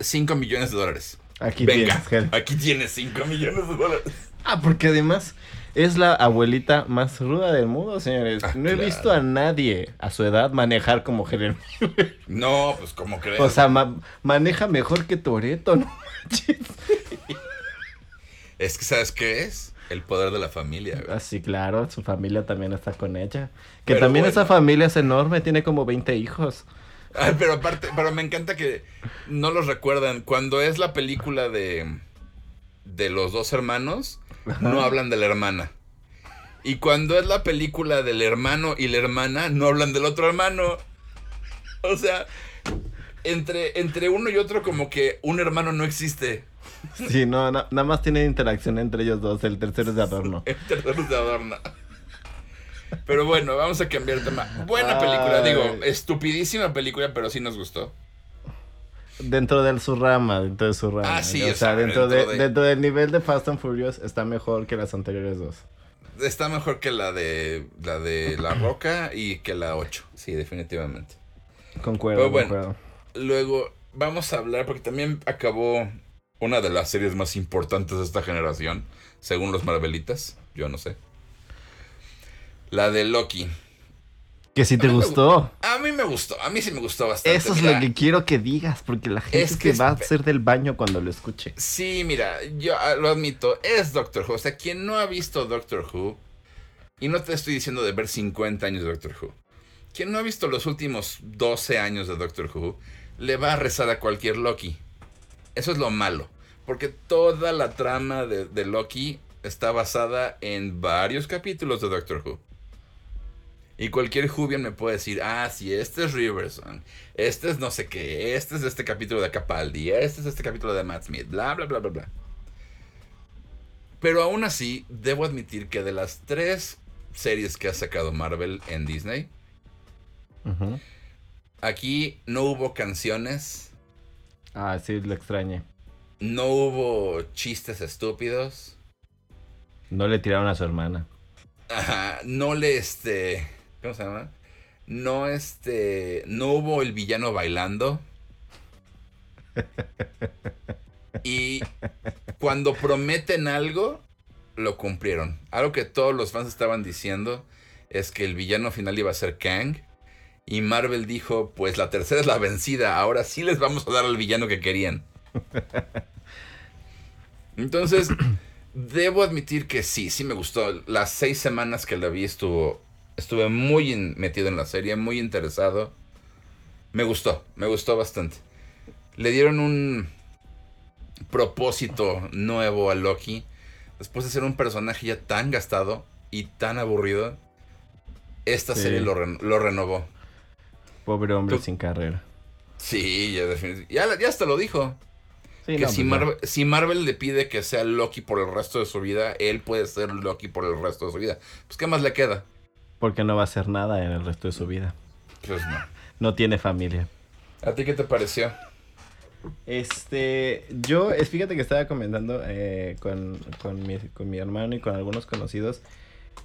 5 millones de dólares. Aquí Venga, tienes, aquí tienes 5 millones de dólares. Ah, porque además es la abuelita más ruda del mundo, señores. Ah, no he visto a nadie a su edad manejar como Helen <laughs> No, pues como crees. O sea, maneja mejor que Toreto, ¿no? <laughs> es que, ¿sabes qué es? El poder de la familia. Ah, sí, claro, su familia también está con ella. Que también esa familia es enorme, tiene como 20 hijos. pero aparte, pero me encanta que no los recuerdan. Cuando es la película de, de los dos hermanos, no hablan de la hermana. Y cuando es la película del hermano y la hermana, no hablan del otro hermano. O sea, entre, entre uno y otro como que un hermano no existe. <laughs> Sí, no, nada más tiene interacción entre ellos dos. El tercero es de adorno. <laughs> El tercero es de adorno. Pero bueno, vamos a cambiar de tema. Buena película, digo, estupidísima película, pero sí nos gustó. Dentro de su rama, dentro de su rama. Ah, sí, o, sea, dentro, de, dentro del nivel de Fast and Furious está mejor que las anteriores dos. Está mejor que la de la de La Roca y que la 8, sí, definitivamente. Concuerdo, bueno, Luego vamos a hablar porque también acabó una de las series más importantes de esta generación, según los Marvelitas, yo no sé. La de Loki. Que si te gustó. a mí me gustó, a mí sí me gustó bastante. Eso es lo que quiero que digas, porque la gente es que va a hacer del baño cuando lo escuche. Sí, mira, yo ah, lo admito, es Doctor Who. O sea, quien no ha visto Doctor Who, y no te estoy diciendo de ver 50 años de Doctor Who, quien no ha visto los últimos 12 años de Doctor Who, le va a rezar a cualquier Loki. Eso es lo malo, porque toda la trama de, de Loki está basada en varios capítulos de Doctor Who. Y cualquier Jubian me puede decir, ah, sí, este es Riverson, este es no sé qué, este es este capítulo de Capaldi, este es este capítulo de Matt Smith, bla, bla, bla, bla, bla. Pero aún así, debo admitir que de las tres series que ha sacado Marvel en Disney, aquí no hubo canciones. Ah, sí, lo extrañé. No hubo chistes estúpidos. No le tiraron a su hermana. Ajá, no le este ¿Cómo se llama? No, este. No hubo el villano bailando. <laughs> Y cuando prometen algo, lo cumplieron. Algo que todos los fans estaban diciendo es que el villano final iba a ser Kang. Y Marvel dijo, pues la tercera es la vencida, ahora sí les vamos a dar al villano que querían. <laughs> Entonces, debo admitir que sí, sí me gustó. Las seis semanas que la vi estuvo Estuve muy metido en la serie, muy interesado. Me gustó, me gustó bastante. Le dieron un propósito nuevo a Loki. Después de ser un personaje ya tan gastado y tan aburrido, esta serie lo, renovó. Pobre hombre sin carrera. Sí, ya, ya, ya hasta lo dijo. que si, pues Marvel, si, Marvel, le pide que sea Loki por el resto de su vida, él puede ser Loki por el resto de su vida. Pues, ¿qué más le queda? Porque no va a hacer nada en el resto de su vida. Pues no. No tiene familia. ¿A ti qué te pareció? Este, yo, fíjate que estaba comentando eh, con, con, mi, con mi hermano y con algunos conocidos.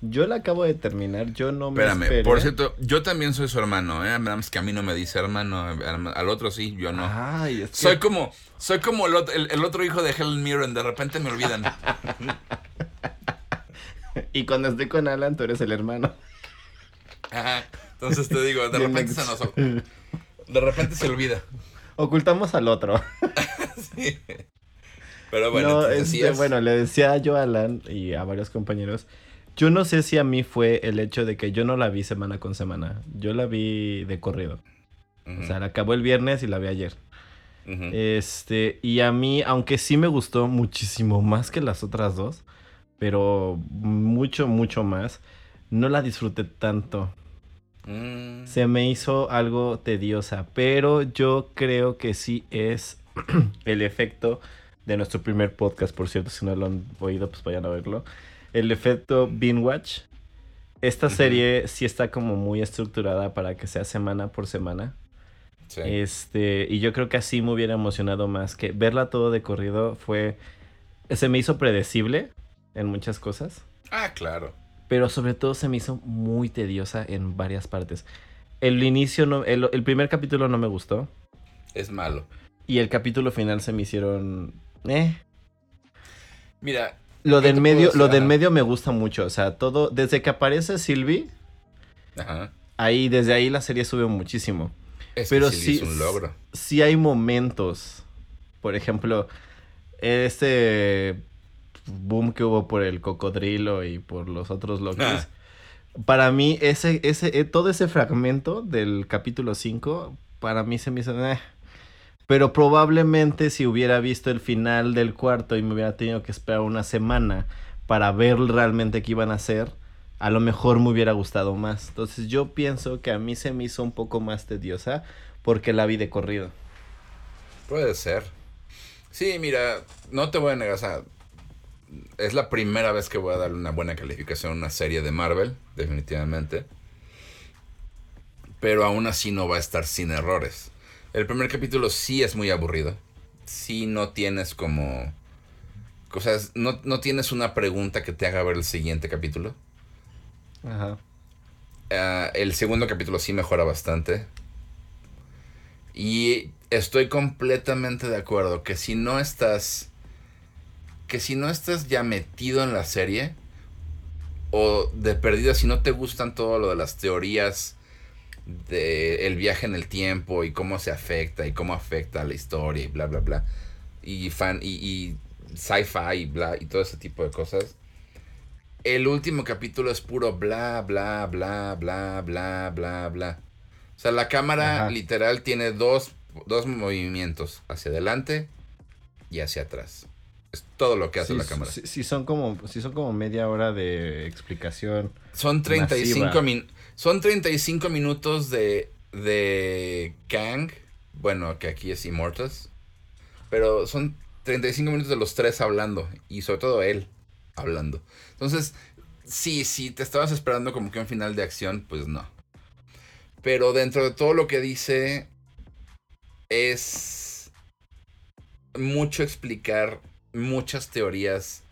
Yo la acabo de terminar, yo no me Espérame, por cierto, yo también soy su hermano, ¿eh? Nada que a mí no me dice hermano, al otro sí, yo no. Ay, Soy como, soy como el, el, otro hijo de Helen Mirren, de repente me olvidan. <laughs> y cuando estoy con Alan, tú eres el hermano. Entonces te digo, de repente se nos... De repente se olvida. Ocultamos al otro. <laughs> sí. Pero bueno, este, bueno, le decía yo a Alan y a varios compañeros, yo no sé si a mí fue el hecho de que yo no la vi semana con semana. Yo la vi de corrido. O sea, la acabó el viernes y la vi ayer. Este, y a mí, aunque sí me gustó muchísimo más que las otras dos, pero mucho, mucho más, no la disfruté tanto. Mm. Se me hizo algo tediosa, pero yo creo que sí es <clears throat> el efecto de nuestro primer podcast, por cierto, si no lo han oído, pues vayan a verlo. El efecto Bean Watch. Esta serie sí está como muy estructurada para que sea semana por semana. Este, y yo creo que así me hubiera emocionado más que verla todo de corrido fue se me hizo predecible en muchas cosas. Ah, claro pero sobre todo se me hizo muy tediosa en varias partes. El inicio, no, el, primer capítulo no me gustó. Es malo. Y el capítulo final se me hicieron... Eh. Mira. Lo del medio, lo del medio me gusta mucho. O sea, todo. Desde que aparece Sylvie. Ajá. Ahí, desde ahí la serie sube muchísimo. pero sí, es un logro. Sí hay momentos. Por ejemplo, este boom que hubo por el cocodrilo y por los otros locos. Ah. Para mí, ese, ese, eh, todo ese fragmento del capítulo 5, para mí se me hizo... Eh. Pero probablemente si hubiera visto el final del cuarto y me hubiera tenido que esperar una semana para ver realmente qué iban a hacer, a lo mejor me hubiera gustado más. Entonces yo pienso que a mí se me hizo un poco más tediosa porque la vi de corrido. Puede ser. Sí, mira, no te voy a negar, o sea, es la primera vez que voy a darle una buena calificación a una serie de Marvel, definitivamente. Pero aún así no va a estar sin errores. El primer capítulo sí es muy aburrido. Sí no tienes como... O sea, no, no tienes una pregunta que te haga ver el siguiente capítulo. Ajá. Ah, el segundo capítulo sí mejora bastante. Y estoy completamente de acuerdo que si no estás que si no estás ya metido en la serie, o de perdida, si no te gustan todo lo de las teorías de el viaje en el tiempo y cómo se afecta y cómo afecta a la historia y bla bla bla y fan y, y sci-fi y bla y todo ese tipo de cosas el último capítulo es puro bla bla bla bla bla bla bla o sea la cámara Ajá. literal tiene dos dos movimientos hacia adelante y hacia atrás es todo lo que hace Sí, la cámara sí, sí son como, sí son como media hora de explicación. Son 35, Masiva. Son 35 minutos de, de Kang. Bueno, que aquí es Immortus. Pero son 35 minutos de los tres hablando. Y sobre todo él hablando. Entonces, sí, si te estabas esperando como que un final de acción, pues no. Pero dentro de todo lo que dice, es mucho explicar muchas teorías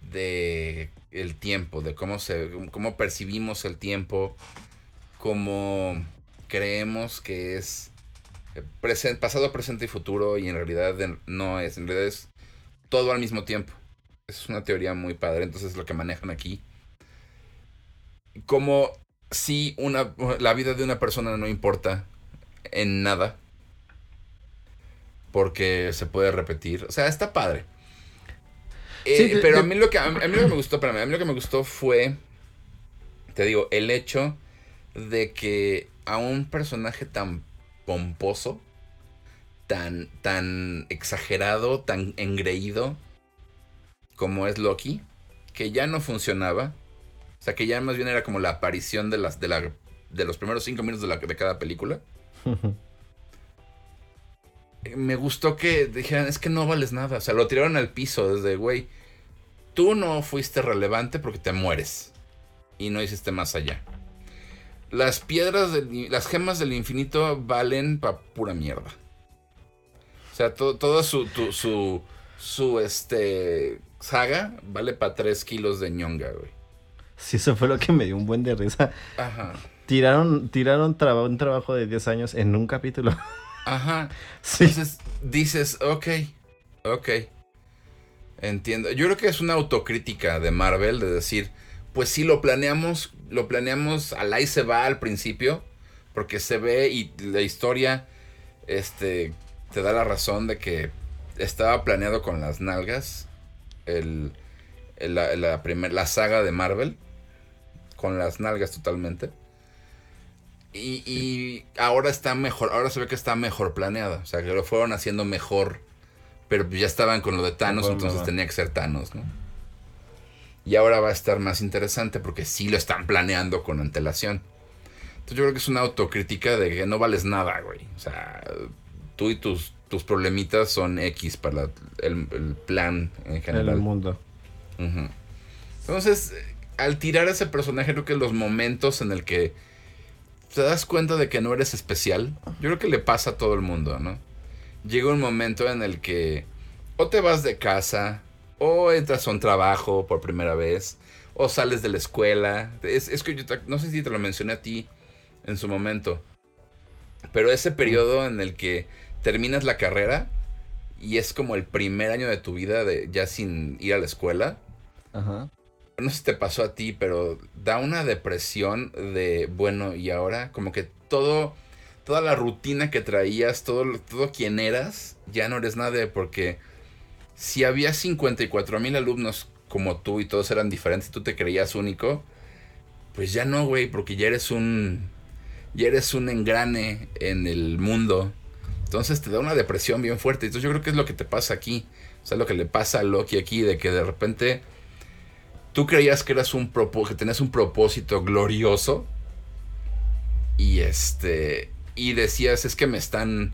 de el tiempo, de cómo se cómo percibimos el tiempo, cómo creemos que es presente, pasado, presente y futuro y en realidad no es, en realidad es todo al mismo tiempo. Es una teoría muy padre, entonces es lo que manejan aquí. Como si una la vida de una persona no importa en nada porque se puede repetir, o sea, está padre. Eh, Sí, de- pero a de- mí lo que a mí lo que me gustó, espérame, a mí lo que me gustó fue te digo, el hecho de que a un personaje tan pomposo, tan tan exagerado, tan engreído como es Loki, que ya no funcionaba, o sea, que ya más bien era como la aparición de las de la de los primeros cinco minutos de, la, de cada película. <laughs> me gustó que dijeran, es que no vales nada. O sea, lo tiraron al piso desde, güey, tú no fuiste relevante porque te mueres. Y no hiciste más allá. Las piedras, del- las gemas del infinito valen pa' pura mierda. O sea, to- toda su, tu- su, su, este, saga vale pa' 3 kilos de ñonga, güey. Sí, eso fue lo que me dio un buen de risa. Ajá. Tiraron, tiraron traba- un trabajo de 10 años en un capítulo. <laughs> Ajá. Sí. Entonces dices, ok, ok. Entiendo. Yo creo que es una autocrítica de Marvel de decir, pues sí, lo planeamos, lo planeamos al ahí se va al principio, porque se ve y la historia, este, te da la razón de que estaba planeado con las nalgas el, el- la, la, primer- la saga de Marvel, con las nalgas totalmente. Y, y ahora está mejor, ahora se ve que está mejor planeada. O sea, que lo fueron haciendo mejor. Pero ya estaban con lo de Thanos, entonces tenía que ser Thanos, ¿no? Y ahora va a estar más interesante porque sí lo están planeando con antelación. Entonces yo creo que es una autocrítica de que no vales nada, güey. O sea, tú y tus, tus problemitas son X para el, el plan en En general. el mundo. Entonces, al tirar a ese personaje, creo que los momentos en el que te das cuenta de que no eres especial, yo creo que le pasa a todo el mundo, ¿no? Llega un momento en el que o te vas de casa, o entras a un trabajo por primera vez, o sales de la escuela. Es, es que yo te- no sé si te lo mencioné a ti en su momento, pero ese periodo en el que terminas la carrera y es como el primer año de tu vida de, ya sin ir a la escuela. Ajá. No sé si te pasó a ti, pero da una depresión de, bueno, y ahora como que todo, toda la rutina que traías, todo, todo quien eras, ya no eres nadie porque si había 54 mil alumnos como tú y todos eran diferentes, tú te creías único, pues ya no, güey, porque ya eres un, ya eres un engrane en el mundo. Entonces te da una depresión bien fuerte. Entonces yo creo que es lo que te pasa aquí. O sea, lo que le pasa a Loki aquí, de que de repente tú creías que eras un propo- que tenías un propósito glorioso y este y decías es que me están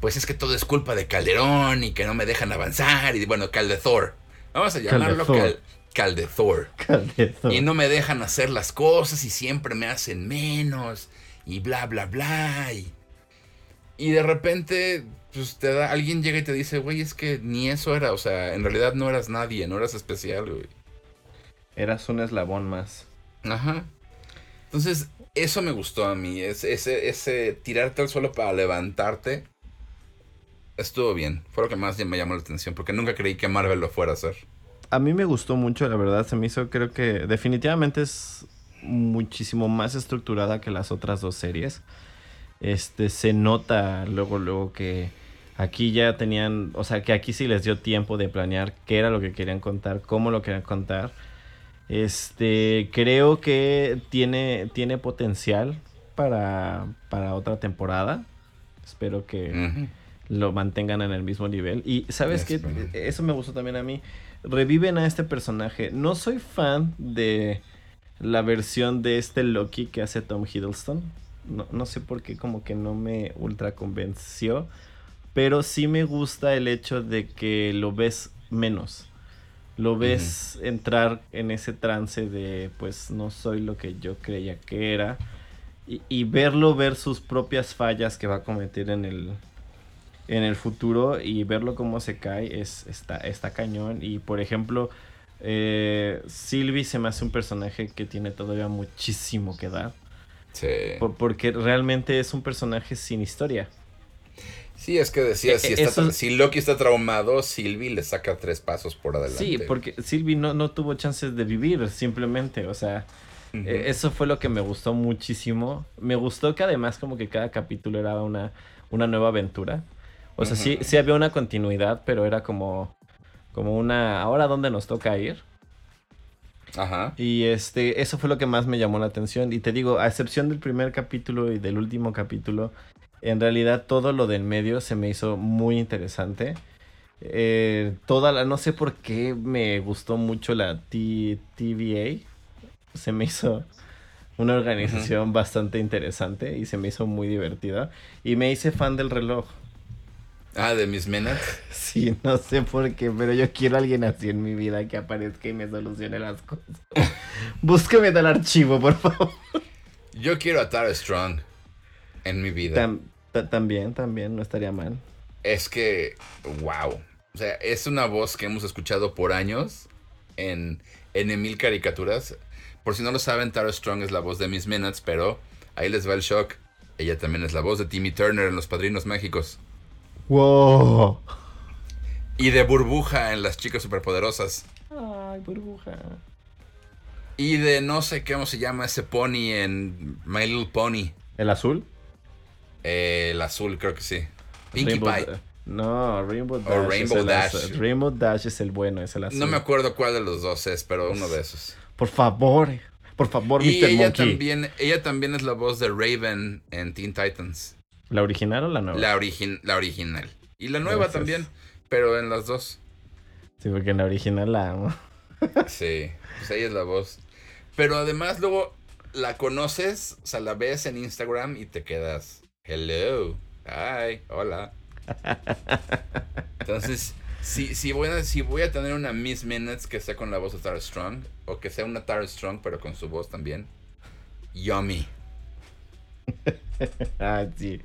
pues es que todo es culpa de Calderón y que no me dejan avanzar y bueno Caldethor vamos a llamarlo Caldethor. Cal- Caldethor Caldeto. y no me dejan hacer las cosas y siempre me hacen menos y bla bla bla y, y de repente pues te da alguien llega y te dice güey es que ni eso era o sea en realidad no eras nadie no eras especial güey Eras un eslabón más. Ajá. Entonces, eso me gustó a mí. Ese, ese, ese tirarte al suelo para levantarte. Estuvo bien. Fue lo que más me llamó la atención. Porque nunca creí que Marvel lo fuera a hacer. A mí me gustó mucho, la verdad. Se me hizo, creo que definitivamente es muchísimo más estructurada que las otras dos series. Este se nota luego luego que aquí ya tenían, o sea, que aquí sí les dio tiempo de planear qué era lo que querían contar, cómo lo querían contar. Este, creo que tiene tiene potencial para para otra temporada. Espero que lo mantengan en el mismo nivel. Y sabes que eso me gustó también a mí. Reviven a este personaje. No soy fan de la versión de este Loki que hace Tom Hiddleston. No, no sé por qué como que no me ultra convenció. Pero sí me gusta el hecho de que lo ves menos. Lo ves entrar en ese trance de pues no soy lo que yo creía que era. Y, y verlo ver sus propias fallas que va a cometer en el, en el futuro y verlo cómo se cae es, está, está cañón. Y por ejemplo, eh, Sylvie se me hace un personaje que tiene todavía muchísimo que dar. Sí. porque realmente es un personaje sin historia. Sí, es que decía, eh, si, está, si, Loki está traumado, Sylvie le saca tres pasos por adelante. Sí, porque Sylvie no, no tuvo chances de vivir, simplemente, o sea, eh, eso fue lo que me gustó muchísimo. Me gustó que además como que cada capítulo era una, una nueva aventura. O sea, sí, sí había una continuidad, pero era como, como una, ahora dónde nos toca ir. Ajá. Y este, eso fue lo que más me llamó la atención. Y te digo, a excepción del primer capítulo y del último capítulo, en realidad todo lo del medio se me hizo muy interesante. Eh, toda la, no sé por qué me gustó mucho la T TVA. Se me hizo una organización bastante interesante y se me hizo muy divertida. Y me hice fan del reloj. Ah, de mis menas. <laughs> Sí, no sé por qué, pero yo quiero a alguien así en mi vida que aparezca y me solucione las cosas. <laughs> Búsqueme del archivo, por favor. Yo quiero a Tara Strong en mi vida. también, también, no estaría mal. Es que, wow. O sea, es una voz que hemos escuchado por años en, en mil caricaturas. Por si no lo saben, Tara Strong es la voz de Miss Minutes, pero ahí les va el shock. Ella también es la voz de Timmy Turner en Los Padrinos Mágicos. ¡Wow! Y de Burbuja en Las Chicas Superpoderosas. Ay, Burbuja. Y de no sé cómo se llama ese pony en My Little Pony. ¿El azul? Eh, el azul, creo que sí. Pinkie Pie. No, Rainbow Dash. O Rainbow Dash. Rainbow Dash es el bueno, es el azul. No me acuerdo cuál de los dos es, pero uno de esos. Por favor, por favor, y ella También, ella también es la voz de Raven en Teen Titans. ¿La original o la nueva? La, la original. Y la nueva también, pero en las dos. Sí, porque en la original la amo. <laughs> sí, pues ella es la voz. Pero además luego la conoces, o sea, la ves en Instagram y te quedas, hello, hi, hola. Entonces, si, si, voy a, si voy a tener una Miss Minutes que sea con la voz de Tara Strong, o que sea una Tara Strong pero con su voz también, yummy. <laughs> ah, sí.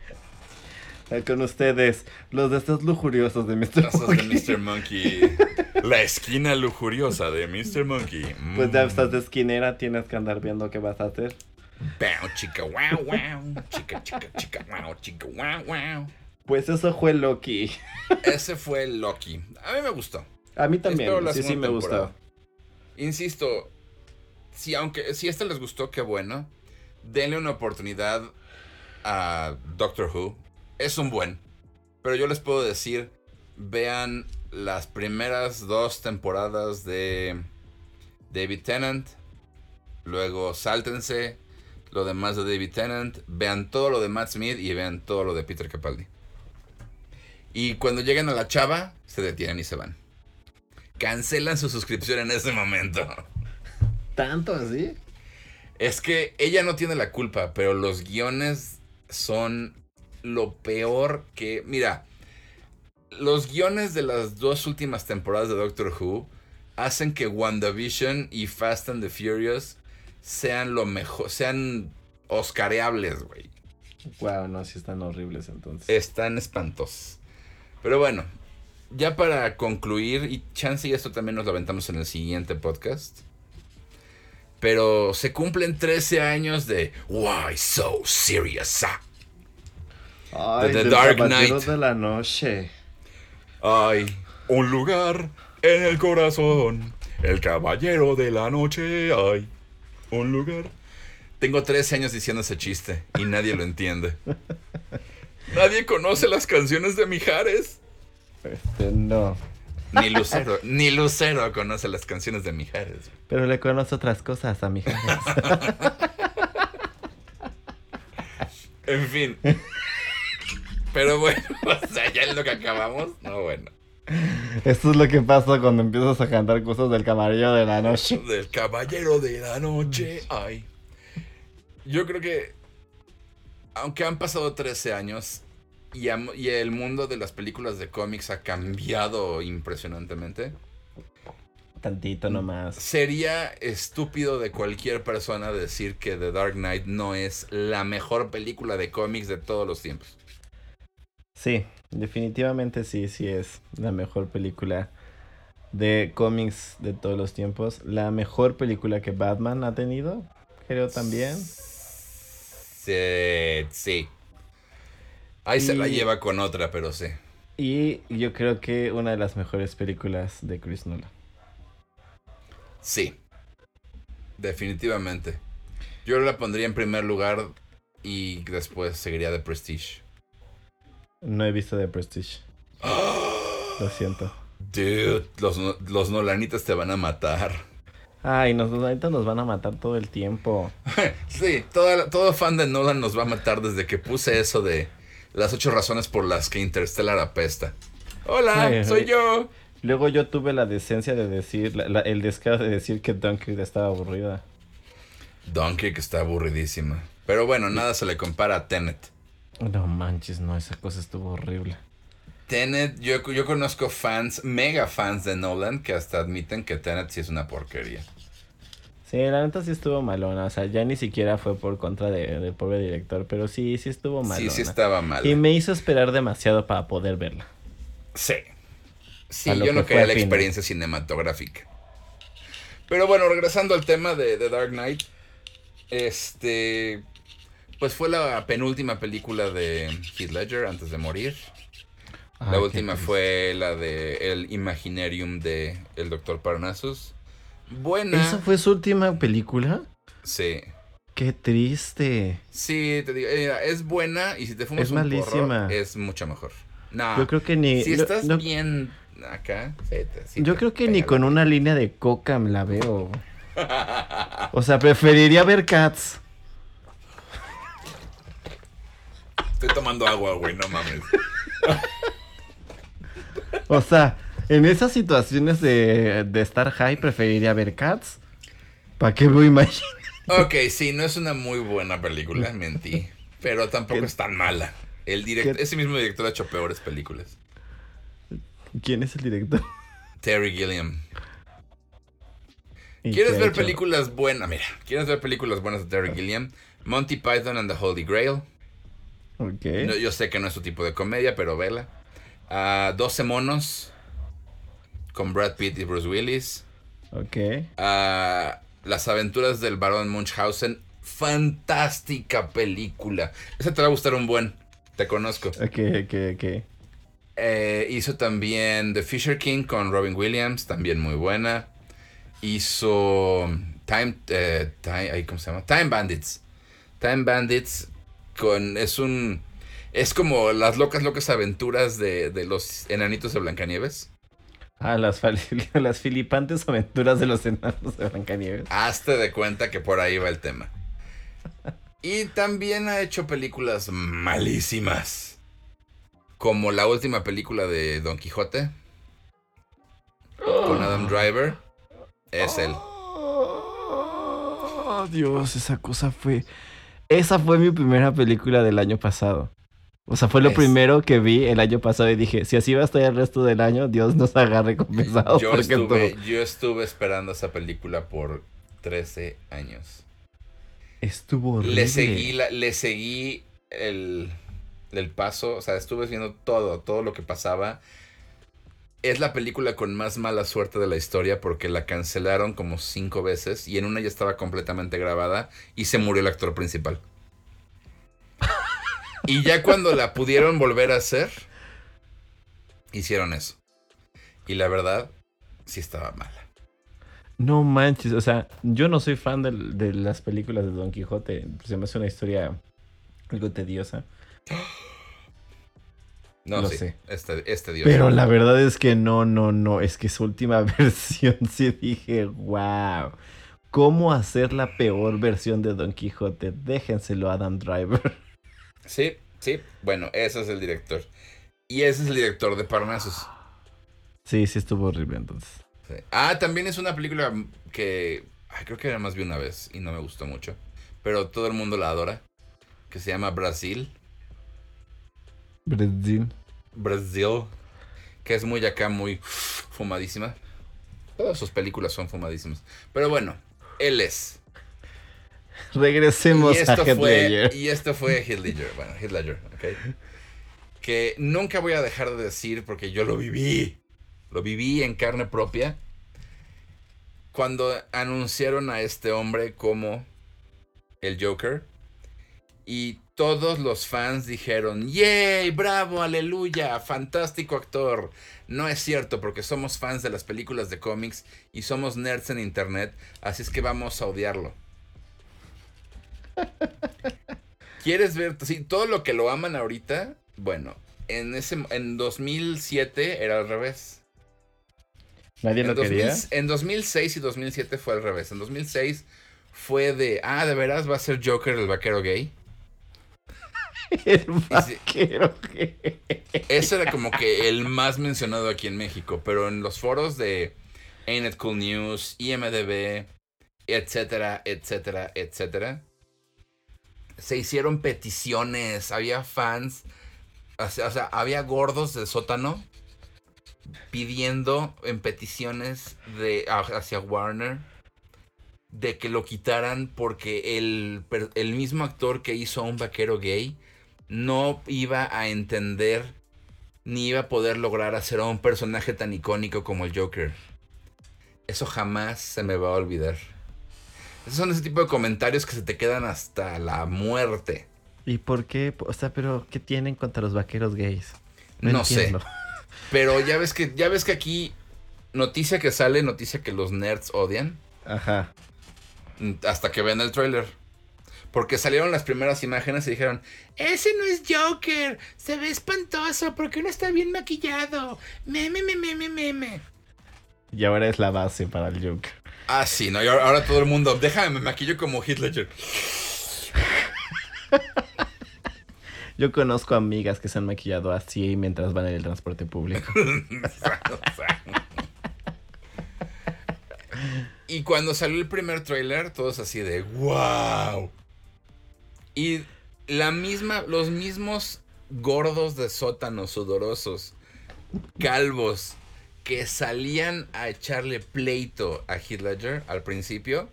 Con ustedes, los de estos lujuriosos de Mr. Monkey. de Mr. Monkey. La esquina lujuriosa de Mr. Monkey. Pues ya estás de esquinera, tienes que andar viendo qué vas a hacer. Chica, wow, wow. Chica, chica, chica, wow, chica, wow, wow. Pues eso fue Loki. <laughs> Ese fue Loki. A mí me gustó. A mí también. Sí, sí, me gustó. Insisto, si aunque si este les gustó, qué bueno denle una oportunidad a Doctor Who. Es un buen. Pero yo les puedo decir, vean las primeras dos temporadas de David Tennant. Luego sáltense lo demás de David Tennant. Vean todo lo de Matt Smith y vean todo lo de Peter Capaldi. Y cuando lleguen a la chava, se detienen y se van. Cancelan su suscripción en ese momento. ¿Tanto así? Es que ella no tiene la culpa, pero los guiones son lo peor que... Mira, los guiones de las dos últimas temporadas de Doctor Who hacen que WandaVision y Fast and the Furious sean lo mejor, sean oscareables, güey. Wow, no, sí están horribles entonces. Están espantosos. Pero bueno, ya para concluir, y chance y esto también nos lo aventamos en el siguiente podcast. Pero se cumplen 13 años de Why So Serious? Ay, The Dark Knight. de la noche. Hay un lugar en el corazón. El caballero de la noche. Hay un lugar Tengo 13 años diciendo ese chiste y nadie lo entiende. Nadie conoce las canciones de Mijares. Este, no. Ni Lucero, ni Lucero conoce las canciones de Mijares. Pero le conoce otras cosas a Mijares. en fin. Pero bueno, <laughs> o sea, ya es lo que acabamos. No, bueno. Esto es lo que pasa cuando empiezas a cantar cosas del caballero de la noche. Del caballero de la noche. Ay. Yo creo que. Aunque han pasado 13 años y, y el mundo de las películas de cómics ha cambiado impresionantemente. Tantito nomás. Sería estúpido de cualquier persona decir que The Dark Knight no es la mejor película de cómics de todos los tiempos. Sí, definitivamente sí, sí es la mejor película de cómics de todos los tiempos. La mejor película que Batman ha tenido, creo también. Sí, sí. Ahí se la lleva con otra, pero sí. Y yo creo que una de las mejores películas de Chris Nolan. Sí. Definitivamente. Yo la pondría en primer lugar y después seguiría de Prestige. No he visto The Prestige. <gasps> Lo siento. Dude, los, los Nolanitas te van a matar. Ay, nos, ahorita nos van a matar todo el tiempo. <laughs> sí, todo, todo fan de Nolan nos va a matar desde que puse eso de las ocho razones por las que Interstellar apesta. Hola, soy yo. Luego yo tuve la decencia de decir, el descaro de decir que Dunkirk estaba aburrida. Dunkirk está aburridísima. Pero bueno, nada se le compara a Tenet. No manches, no, esa cosa estuvo horrible. Tenet, yo, yo conozco fans, mega fans de Nolan, que hasta admiten que Tenet sí es una porquería. Sí, la neta sí estuvo malona. O sea, ya ni siquiera fue por contra de, del pobre director, pero sí, sí estuvo malona. Sí, sí estaba mal. Y me hizo esperar demasiado para poder verla. Sí. Sí, yo no quería la experiencia cinematográfica. Pero bueno, regresando al tema de, de Dark Knight. Este pues fue la penúltima película de Heath Ledger antes de morir. Ah, la última fue la de El Imaginarium de El Doctor Parnassus. Buena. ¿Esa fue su última película? Sí. Qué triste. Sí, te digo, es buena y si te fumas es malísima. es mucho mejor. No. Yo creo que ni. Si estás bien acá, Yo creo que ni con una línea de coca me la veo. <laughs> o sea, preferiría ver Cats. Estoy tomando agua, güey, no mames. o sea, en esas situaciones de, estar high, preferiría ver Cats. ¿Para qué voy imaginar? Ok, sí, no es una muy buena película, mentí. Pero tampoco es tan mala. El director, ese mismo director ha hecho peores películas. ¿Quién es el director? Terry Gilliam. ¿Quieres ver películas buenas? Mira, ¿quieres ver películas buenas de Terry Gilliam? Monty Python and the Holy Grail yo sé que no es su tipo de comedia, pero vela. 12 ah, monos con Brad Pitt y Bruce Willis. Ok. Ah, las aventuras del barón Munchausen. Fantástica película. Esa te va a gustar un buen. Te conozco. Ok, ok, ok. Eh, hizo también The Fisher King con Robin Williams, también muy buena. Hizo Time, eh, Time, ¿cómo se llama? Time Bandits. Time Bandits con es un es como las locas locas aventuras de, de los enanitos de Blancanieves. Ah, las, <laughs> las filipantes aventuras de los enanos de Blancanieves. Hazte de cuenta que por ahí va el tema. Y también ha hecho películas malísimas. Como la última película de Don Quijote. Con Adam Driver. Es él. Oh, Dios, esa cosa fue esa fue mi primera película del año pasado. O sea, fue lo primero que vi el año pasado y dije, si así va a estar el resto del año, Dios nos agarre compensado. Yo, estuve, yo estuve esperando esa película por 13 años. Estuvo horrible. Le seguí, le seguí el, el paso, o sea, estuve viendo todo, todo lo que pasaba es la película con más mala suerte de la historia porque la cancelaron como cinco veces y en una ya estaba completamente grabada y se murió el actor principal. y ya cuando la pudieron volver a hacer, hicieron eso. Y la verdad, sí estaba mala. No manches, o sea, yo no soy fan de, de las películas de Don Quijote. Se me hace una historia algo tediosa. <gasps> <gasps> <gasps> No, Lo sí, sé. Este, este dios. Pero la verdad es que no, no, no. Es que su última <laughs> versión sí dije, wow. ¿Cómo hacer la peor versión de Don Quijote? Déjenselo a Adam Driver. <laughs> Sí, sí. Bueno, ese es el director. Y ese es el director de Parnassus. Sí, sí estuvo horrible entonces. Sí. Ah, también es una película que ay, creo que nada más vi una vez y no me gustó mucho. Pero todo el mundo la adora. Que se llama Brasil. Brasil. Brasil. Que es muy acá, muy fumadísima. Todas sus películas son fumadísimas. Pero bueno, él es. Regresemos a Heath fue, Ledger. Y esto fue Heath Ledger. Bueno, Heath Ledger, ok. Que nunca voy a dejar de decir porque yo lo viví. Lo viví en carne propia. Cuando anunciaron a este hombre como el Joker. Y todos los fans dijeron, ¡Yay! ¡Bravo! ¡Aleluya! ¡Fantástico actor! No es cierto porque somos fans de las películas de cómics y somos nerds en internet, así es que vamos a odiarlo. <laughs> ¿Quieres ver? Sí, todo lo que lo aman ahorita, bueno, en ese en 2007 era al revés. Nadie En, lo 2000 quería. en 2006 y 2007 fue al revés. En 2006 fue de, ah, de veras va a ser Joker el vaquero gay. <laughs> El vaquero. Ese era como que el más mencionado aquí en México, pero en los foros de Ain't It Cool News, IMDB, etcétera, etcétera, etcétera, se hicieron peticiones, había fans, o sea, había gordos del sótano pidiendo en peticiones de hacia Warner de que lo quitaran porque el, el mismo actor que hizo a un vaquero gay no iba a entender ni iba a poder lograr hacer a un personaje tan icónico como el Joker. Eso jamás se me va a olvidar. Esos son ese tipo de comentarios que se te quedan hasta la muerte. ¿Y por qué? O sea, pero ¿qué tienen contra los vaqueros gays? No sé. <laughs> Pero ya ves que ya ves que aquí noticia que sale, noticia que los nerds odian Ajá. hasta que ven el tráiler. Porque salieron las primeras imágenes y dijeron, ese no es Joker, se ve espantoso, porque no está bien maquillado? Meme, meme, meme, meme. Y ahora es la base para el Joker. Ah, sí, no, y ahora, ahora todo el mundo, déjame, me maquillo como Ledger. <laughs> Yo conozco amigas que se han maquillado así mientras van en el transporte público. <laughs> y cuando salió el primer tráiler, todos así de wow. Y la misma, los mismos gordos de sótano sudorosos, calvos, que salían a echarle pleito a Heath Ledger al principio,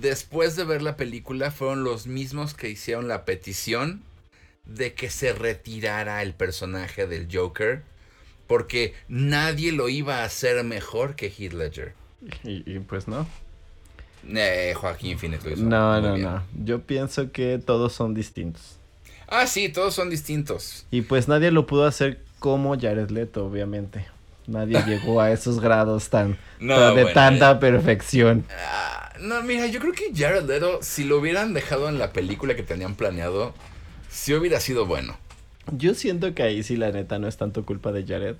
después de ver la película fueron los mismos que hicieron la petición de que se retirara el personaje del Joker, porque nadie lo iba a hacer mejor que Heath Ledger. Y, y pues no. Eh, Joaquín Phoenix lo hizo No, no, bien. no. Yo pienso que todos son distintos. Ah, sí, todos son distintos. Y pues nadie lo pudo hacer como Jared Leto, obviamente. Nadie <laughs> llegó a esos grados tan, No, tan- de bueno, tanta perfección. Ah, no, mira, yo creo que Jared Leto, si lo hubieran dejado en la película que tenían planeado, sí hubiera sido bueno. Yo siento que ahí sí la neta no es tanto culpa de Jared.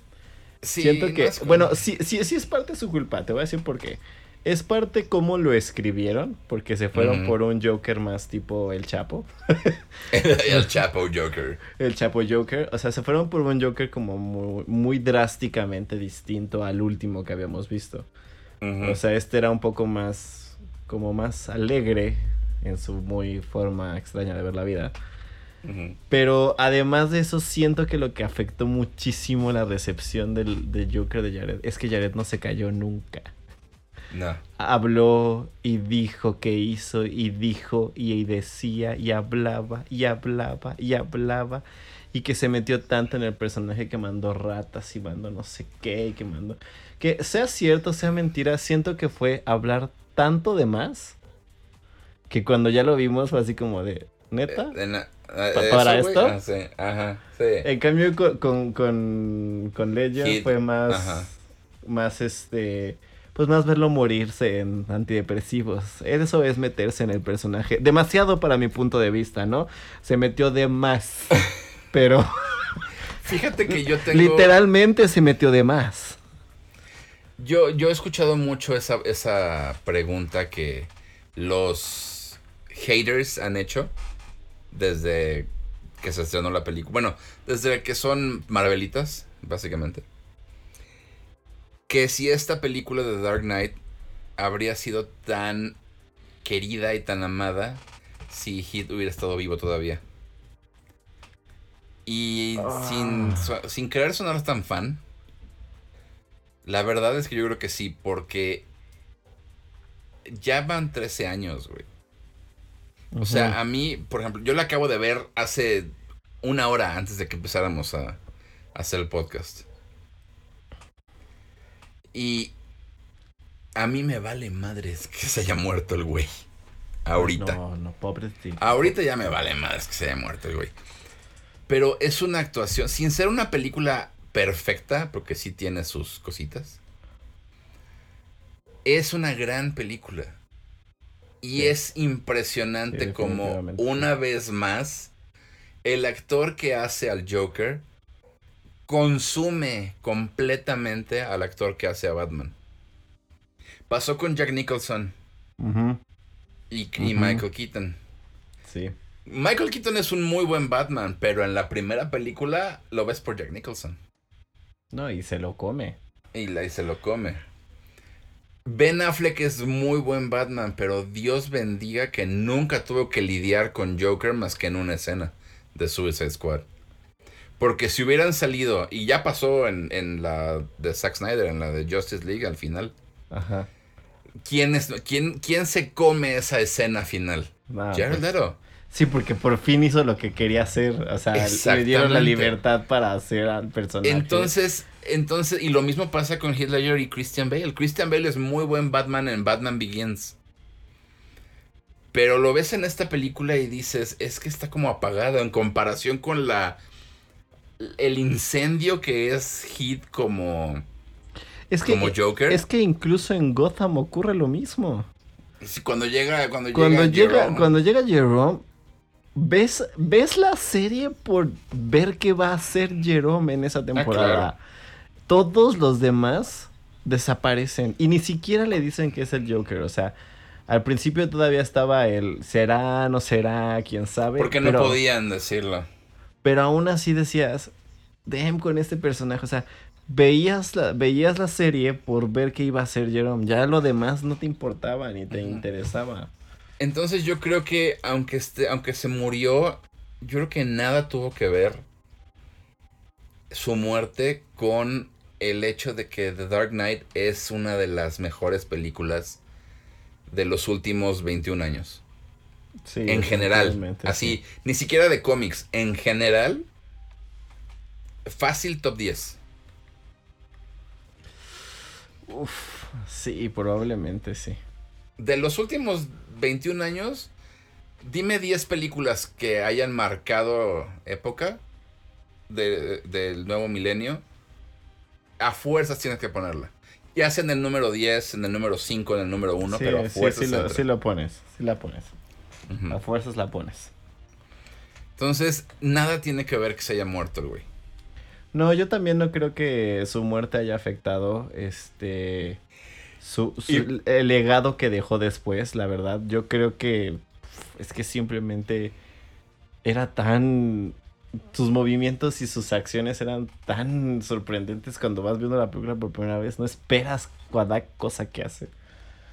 Sí, siento que, bueno, sí, sí, sí es parte de su culpa, te voy a decir por qué. Es parte cómo lo escribieron, porque se fueron por un Joker más tipo el Chapo. <laughs> el Chapo Joker. El Chapo Joker, o sea, se fueron por un Joker como muy, muy drásticamente distinto al último que habíamos visto. O sea, este era un poco más, como más alegre en su muy forma extraña de ver la vida. Pero además de eso, siento que lo que afectó muchísimo la recepción del, del Joker de Jared es que Jared no se cayó nunca. No. Habló y dijo que hizo y dijo y decía y hablaba y hablaba y hablaba y que se metió tanto en el personaje que mandó ratas y mandó no sé qué y que mandó... Que sea cierto, sea mentira, siento que fue hablar tanto de más que cuando ya lo vimos fue así como de... ¿Neta? Eh, en la- ¿Pa- eh, para esto? ah, sí, ajá, sí. En cambio con, con, con, con Hit, fue más, ajá. más este, pues más verlo morirse en antidepresivos. Eso es meterse en el personaje. Demasiado para mi punto de vista, ¿no? Se metió de más. <laughs> Pero... Fíjate que yo tengo... Literalmente se metió de más. Yo, yo he escuchado mucho esa, esa pregunta que los haters han hecho desde que se estrenó la película. Bueno, desde que son Marvelitas, básicamente. Que si esta película de Dark Knight habría sido tan querida y tan amada si Heath hubiera estado vivo todavía. Y sin, Ah. sin querer sonar tan fan, la verdad es que yo creo que sí, porque ya van 13 años, güey. O sea, a mí, por ejemplo, yo la acabo de ver hace una hora antes de que empezáramos a, a hacer el podcast. Y a mí me vale madres que se haya muerto el güey. Ahorita. No, no, pobrecito. Ahorita ya me vale madres que se haya muerto el güey. Pero es una actuación, sin ser una película perfecta, porque sí tiene sus cositas. Es una gran película. Y Sí. es impresionante Sí, como una vez más el actor que hace al Joker consume completamente al actor que hace a Batman. Pasó con Jack Nicholson y. Michael Keaton. Sí. Michael Keaton es un muy buen Batman, pero en la primera película lo ves por Jack Nicholson. No, y se lo come. Y, la, y se lo come. Ben Affleck es muy buen Batman, pero Dios bendiga que nunca tuvo que lidiar con Joker más que en una escena de Suicide Squad. Porque si hubieran salido, y ya pasó en, en la de Zack Snyder, en la de Justice League al final, Ajá. ¿quién, es, quién, quién se come esa escena final? Jared pues, Leto. Sí, porque por fin hizo lo que quería hacer. O sea, le dieron la libertad para hacer al personaje. Entonces, entonces, y lo mismo pasa con Heath Ledger y Christian Bale. Christian Bale es muy buen Batman en Batman Begins. Pero lo ves en esta película y dices, es que está como apagado en comparación con la el incendio que es Heath como es que, como Joker. es que incluso en Gotham ocurre lo mismo. Cuando llega cuando, Cuando llega, Jerome, cuando llega Jerome, ves, ves la serie por ver qué va a hacer Jerome en esa temporada. claro. Todos los demás desaparecen y ni siquiera le dicen que es el Joker. O sea, al principio todavía estaba el será, no será, quién sabe. porque no pero, podían decirlo. Pero aún así decías, damn con este personaje. O sea, veías la, veías la serie por ver qué iba a hacer Jerome. Ya lo demás no te importaba ni te interesaba. Entonces yo creo que aunque esté, aunque se murió, yo creo que nada tuvo que ver su muerte con el hecho de que The Dark Knight es una de las mejores películas de los últimos 21 años. Sí, en general. Así, sí. ni siquiera de cómics. En general, fácil top 10. Uf, sí, probablemente sí. De los últimos 21 años, dime 10 películas que hayan marcado época de- del nuevo milenio. A fuerzas tienes que ponerla. Ya sea en el número 10, en el número 5, en el número 1, sí, pero a sí, fuerzas sí, lo, entra. sí lo pones, sí la pones. A fuerzas la pones. Entonces, nada tiene que ver que se haya muerto el güey. No, yo también no creo que su muerte haya afectado este su, su- Y- el legado que dejó después, la verdad. Yo creo que es que simplemente era tan sus movimientos y sus acciones eran tan sorprendentes cuando vas viendo la película por primera vez, no esperas cada cosa que hace.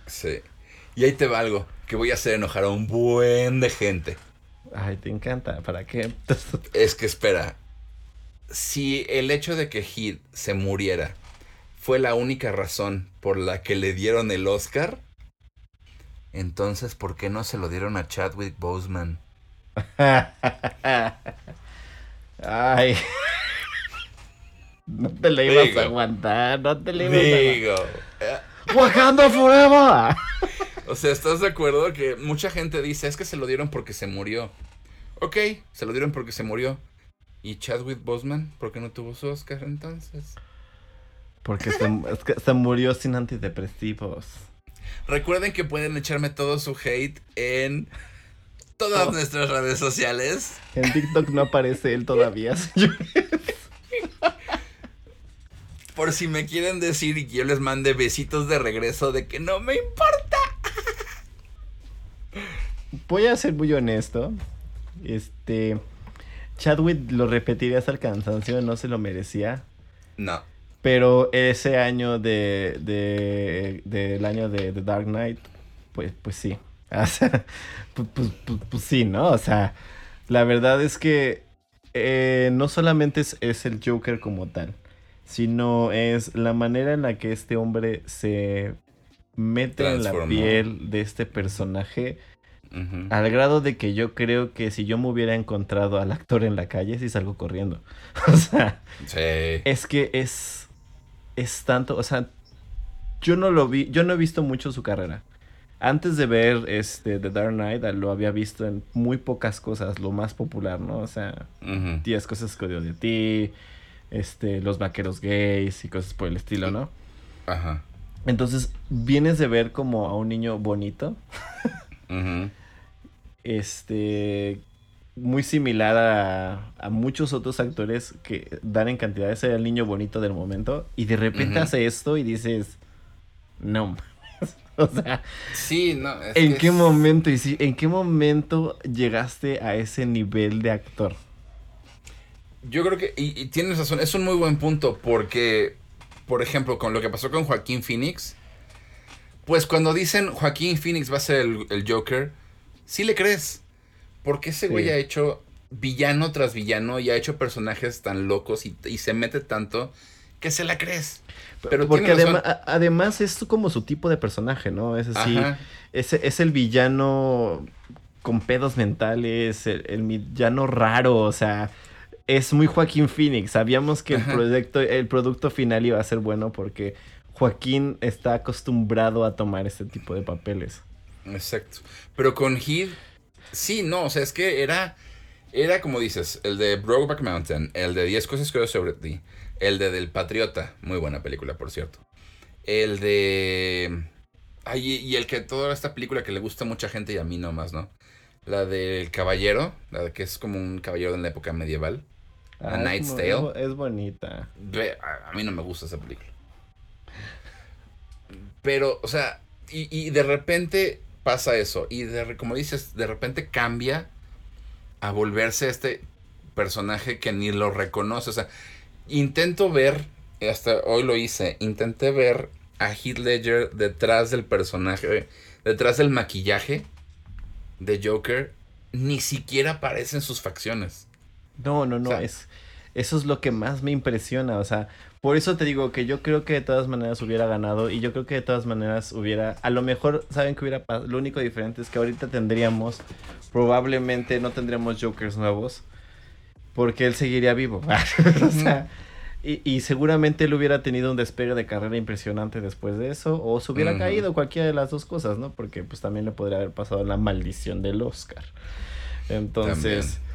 Sí. Y ahí te va algo que voy a hacer enojar a un buen de gente. Ay, te encanta, ¿para qué? <laughs> Es que espera. Si el hecho de que Heath se muriera fue la única razón por la que le dieron el Oscar, entonces ¿por qué no se lo dieron a Chadwick Boseman? Ay. No te la ibas Digo. a aguantar, no te la ibas a aguantar. Digo. Wakanda Forever. <laughs> O sea, ¿estás de acuerdo que mucha gente dice es que se lo dieron porque se murió? Ok, se lo dieron porque se murió. ¿Y Chadwick Boseman? ¿Por qué no tuvo su Oscar entonces? Porque se, <laughs> se murió sin antidepresivos. Recuerden que pueden echarme todo su hate en todas nuestras redes sociales. En TikTok no aparece él todavía, <laughs> señores. Por si me quieren decir y que yo les mande besitos de regreso de que no me importa. Voy a ser muy honesto. Este. Chadwick lo repetiría hasta el cansancio, no se lo merecía. No. Pero ese año de, de, del año de The Dark Knight, pues, pues sí. <laughs> O sea, pues, pues, pues, pues, sí, ¿no? O sea, la verdad es que eh, no solamente es, es, el Joker como tal, sino es la manera en la que este hombre se mete en la piel de este personaje. Uh -huh. Al grado de que yo creo que si yo me hubiera encontrado al actor en la calle, sí salgo corriendo. <laughs> o sea, sí. es que es, es tanto, o sea, yo no lo vi, yo no he visto mucho su carrera. Antes de ver este The Dark Knight lo había visto en muy pocas cosas, lo más popular, ¿no? O sea, 10 uh -huh. cosas que odio de ti, este, los vaqueros gays y cosas por el estilo, ¿no? Ajá. Entonces, vienes de ver como a un niño bonito. Uh -huh. Este, muy similar a, a, muchos otros actores que dan en cantidades era el niño bonito del momento y de repente uh -huh. hace esto y dices, no. <laughs> o sea, sí, no, ¿en qué es... momento y si, en qué momento llegaste a ese nivel de actor? Yo creo que y, y tienes razón, es un muy buen punto porque por ejemplo, con lo que pasó con Joaquín Phoenix, pues cuando dicen Joaquín Phoenix va a ser el, el Joker, sí le crees. Porque ese güey sí. ha hecho villano tras villano y ha hecho personajes tan locos y, y se mete tanto que se la crees. Pero porque además es como su tipo de personaje, ¿no? Es así, es, es, el villano con pedos mentales, el, el, villano raro, o sea, es muy Joaquín Phoenix. Sabíamos que el proyecto, el producto final iba a ser bueno porque Joaquín está acostumbrado a tomar este tipo de papeles. Exacto. Pero con Heath, sí, no, o sea, es que era, era como dices, el de Brokeback Mountain, el de 10 cosas que sobre ti, el de Del Patriota, muy buena película, por cierto. El de... Ay, y el que toda esta película que le gusta a mucha gente y a mí nomás, ¿no? La del caballero, la de que es como un caballero en la época medieval. Ah, a Knight's Tale. Es bonita. A mí no me gusta esa película. Pero, o sea, y, y de repente pasa eso. Y de, como dices, de repente cambia a volverse este personaje que ni lo reconoce. O sea, intento ver, hasta hoy lo hice, intenté ver a Heath Ledger detrás del personaje, detrás del maquillaje de Joker, ni siquiera aparecen sus facciones. No, no, no, o sea, es eso es lo que más me impresiona, o sea, por eso te digo que yo creo que de todas maneras hubiera ganado y yo creo que de todas maneras hubiera, a lo mejor, ¿saben que hubiera pasado? Lo único diferente es que ahorita tendríamos, probablemente no tendríamos Jokers nuevos, porque él seguiría vivo, <laughs> o sea, y, y, seguramente él hubiera tenido un despegue de carrera impresionante después de eso, o se hubiera uh -huh. caído cualquiera de las dos cosas, ¿no? Porque pues también le podría haber pasado la maldición del Oscar. Entonces, también.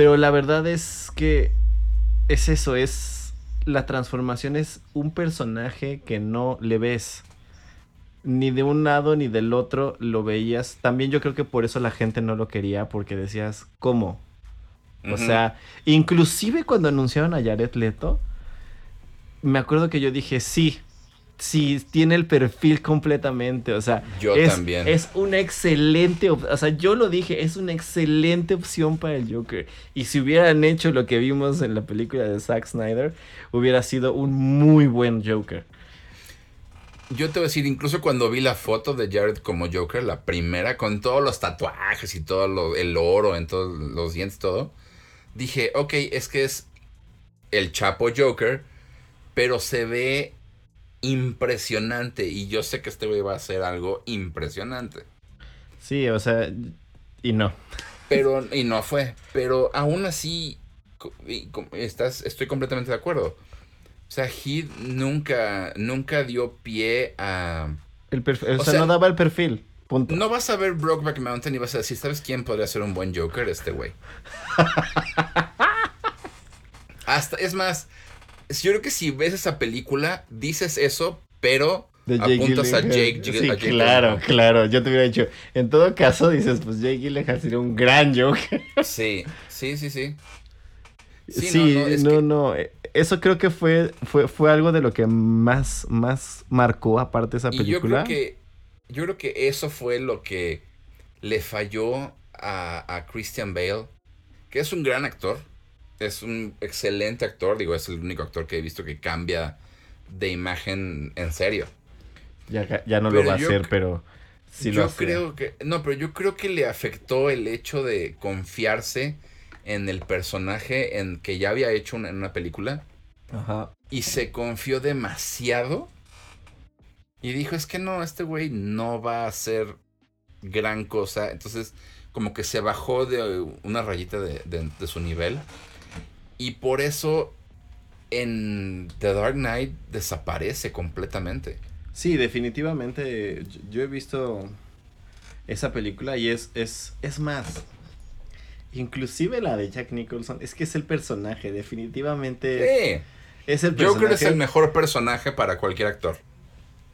Pero la verdad es que es eso, es la transformación es un personaje que no le ves ni de un lado ni del otro lo veías. También yo creo que por eso la gente no lo quería porque decías, ¿cómo? Uh -huh. O sea, inclusive cuando anunciaron a Jared Leto, me acuerdo que yo dije, sí, sí, tiene el perfil completamente, o sea, yo es, también. Es una excelente, o sea, yo lo dije, es una excelente opción para el Joker. Y si hubieran hecho lo que vimos en la película de Zack Snyder, hubiera sido un muy buen Joker. Yo te voy a decir, incluso cuando vi la foto de Jared como Joker, la primera, con todos los tatuajes y todo lo, el oro en todos los dientes, todo, dije, ok, es que es el Chapo Joker, pero se ve impresionante. Y yo sé que este güey va a hacer algo impresionante. Sí, o sea, y no. Pero, <laughs> y no fue. Pero aún así, estás, estoy completamente de acuerdo. O sea, Heath nunca, nunca dio pie a... El perfil, o, o sea, sea, no daba el perfil. Punto. No vas a ver Brokeback Mountain y vas a decir, ¿sabes quién podría ser un buen Joker? Este güey. <laughs> Hasta, es más, yo creo que si ves esa película, dices eso, pero De Jake apuntas a. Jake, Sí, a Jake claro, Gyllenhaal. claro. Yo te hubiera dicho, en todo caso, dices, pues Jake Gyllenhaal sería un gran Joker. Sí, <laughs> sí, sí, sí. Sí, Sí, no, no, es no, que- no, eh, Eso creo que fue, fue, fue algo de lo que más, más marcó aparte esa Y yo película. creo que yo creo que eso fue lo que le falló a, a Christian Bale, que es un gran actor, es un excelente actor, digo, es el único actor que he visto que cambia de imagen en serio. Ya, ya no lo va a hacer, pero sí lo yo hace. creo que no, pero yo creo que le afectó el hecho de confiarse en el personaje en que ya había hecho una- en una película Ajá. y se confió demasiado y dijo, es que no, este güey no va a hacer gran cosa. Entonces, como que se bajó de una rayita de, de- de su nivel. Y por eso en The Dark Knight desaparece completamente. Sí, definitivamente. Yo, he visto esa película y es, es, es más. Inclusive la de Jack Nicholson, es que es el personaje, definitivamente Sí, es el yo creo que personaje. es el mejor personaje para cualquier actor.